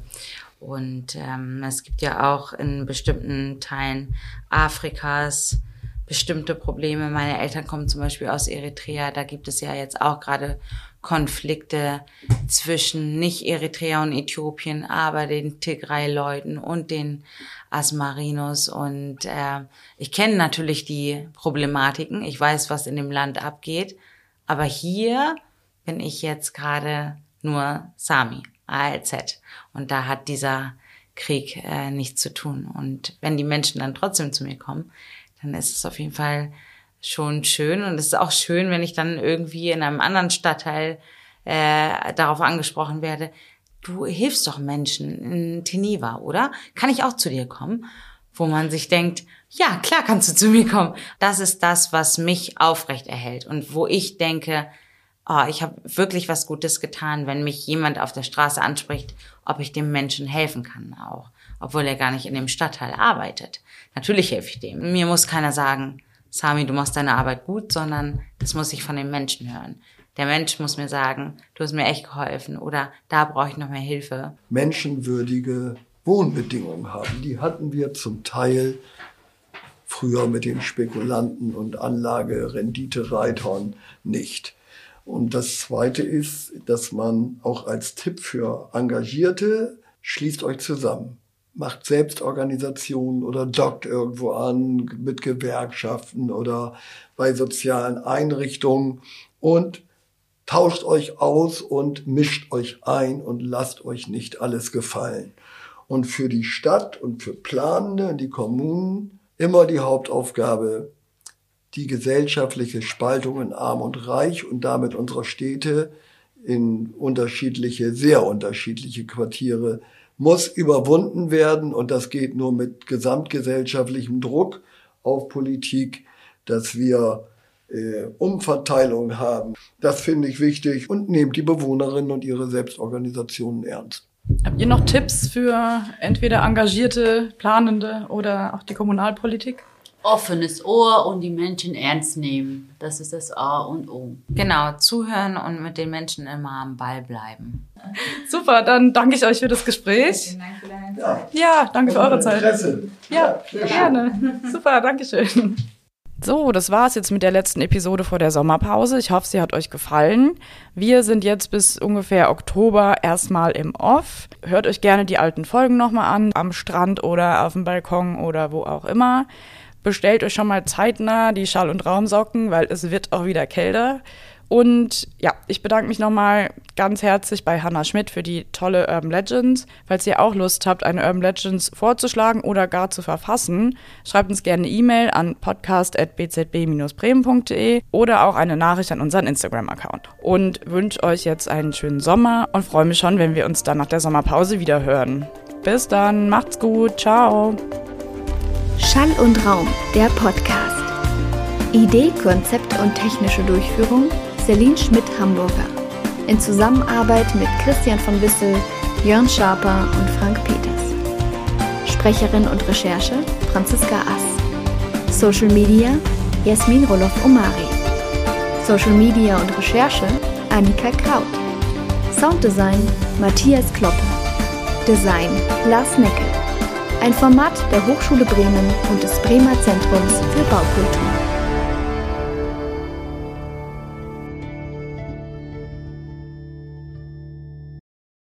Und ähm, es gibt ja auch in bestimmten Teilen Afrikas bestimmte Probleme. Meine Eltern kommen zum Beispiel aus Eritrea. Da gibt es ja jetzt auch gerade Konflikte zwischen nicht Eritrea und Äthiopien, aber den Tigray-Leuten und den Asmarinos. Und äh, ich kenne natürlich die Problematiken. Ich weiß, was in dem Land abgeht. Aber hier bin ich jetzt gerade nur Sami, ALZ. Und da hat dieser Krieg äh, nichts zu tun. Und wenn die Menschen dann trotzdem zu mir kommen, dann ist es auf jeden Fall schon schön. Und es ist auch schön, wenn ich dann irgendwie in einem anderen Stadtteil äh, darauf angesprochen werde, du hilfst doch Menschen in Teneva, oder? Kann ich auch zu dir kommen? Wo man sich denkt, ja, klar kannst du zu mir kommen. Das ist das, was mich aufrecht erhält und wo ich denke, oh, ich habe wirklich was Gutes getan, wenn mich jemand auf der Straße anspricht, ob ich dem Menschen helfen kann auch, obwohl er gar nicht in dem Stadtteil arbeitet. Natürlich helfe ich dem. Mir muss keiner sagen, Sami, du machst deine Arbeit gut, sondern das muss ich von den Menschen hören. Der Mensch muss mir sagen, du hast mir echt geholfen oder da brauche ich noch mehr Hilfe. Menschenwürdige Wohnbedingungen haben. Die hatten wir zum Teil früher mit den Spekulanten und Anlagerenditereitern nicht. Und das Zweite ist, dass man auch als Tipp für Engagierte schließt euch zusammen macht Selbstorganisationen oder dockt irgendwo an mit Gewerkschaften oder bei sozialen Einrichtungen und tauscht euch aus und mischt euch ein und lasst euch nicht alles gefallen. Und für die Stadt und für Planende, die Kommunen, immer die Hauptaufgabe, die gesellschaftliche Spaltung in Arm und Reich und damit unserer Städte in unterschiedliche, sehr unterschiedliche Quartiere muss überwunden werden und das geht nur mit gesamtgesellschaftlichem Druck auf Politik, dass wir äh, Umverteilung haben. Das finde ich wichtig und nehmt die Bewohnerinnen und ihre Selbstorganisationen ernst. Habt ihr noch Tipps für entweder engagierte, planende oder auch die Kommunalpolitik? offenes Ohr und die Menschen ernst nehmen. Das ist das A und O. Genau, zuhören und mit den Menschen immer am Ball bleiben. Super, dann danke ich euch für das Gespräch. Vielen Dank für deine Zeit. Ja, danke für eure Zeit. Interesse. Ja, gerne. Super, danke schön. So, das war's jetzt mit der letzten Episode vor der Sommerpause. Ich hoffe, sie hat euch gefallen. Wir sind jetzt bis ungefähr Oktober erstmal im Off. Hört euch gerne die alten Folgen nochmal an, am Strand oder auf dem Balkon oder wo auch immer. Bestellt euch schon mal zeitnah die Schall- und Raumsocken, weil es wird auch wieder kälter. Und ja, ich bedanke mich nochmal ganz herzlich bei Hannah Schmidt für die tolle Urban Legends. Falls ihr auch Lust habt, eine Urban Legends vorzuschlagen oder gar zu verfassen, schreibt uns gerne eine E-Mail an podcast.bzb-bremen.de oder auch eine Nachricht an unseren Instagram-Account. Und wünsche euch jetzt einen schönen Sommer und freue mich schon, wenn wir uns dann nach der Sommerpause wieder hören. Bis dann, macht's gut, ciao. Schall und Raum, der Podcast. Idee, Konzept und technische Durchführung Celine Schmidt-Hamburger. In Zusammenarbeit mit Christian von Wissel, Jörn Schaper und Frank Peters. Sprecherin und Recherche Franziska Ass. Social Media Jasmin Roloff-Omari. Social Media und Recherche Annika Kraut. Sounddesign Matthias Kloppe. Design Lars Neckel. Ein Format der Hochschule Bremen und des Bremer Zentrums für Baukultur.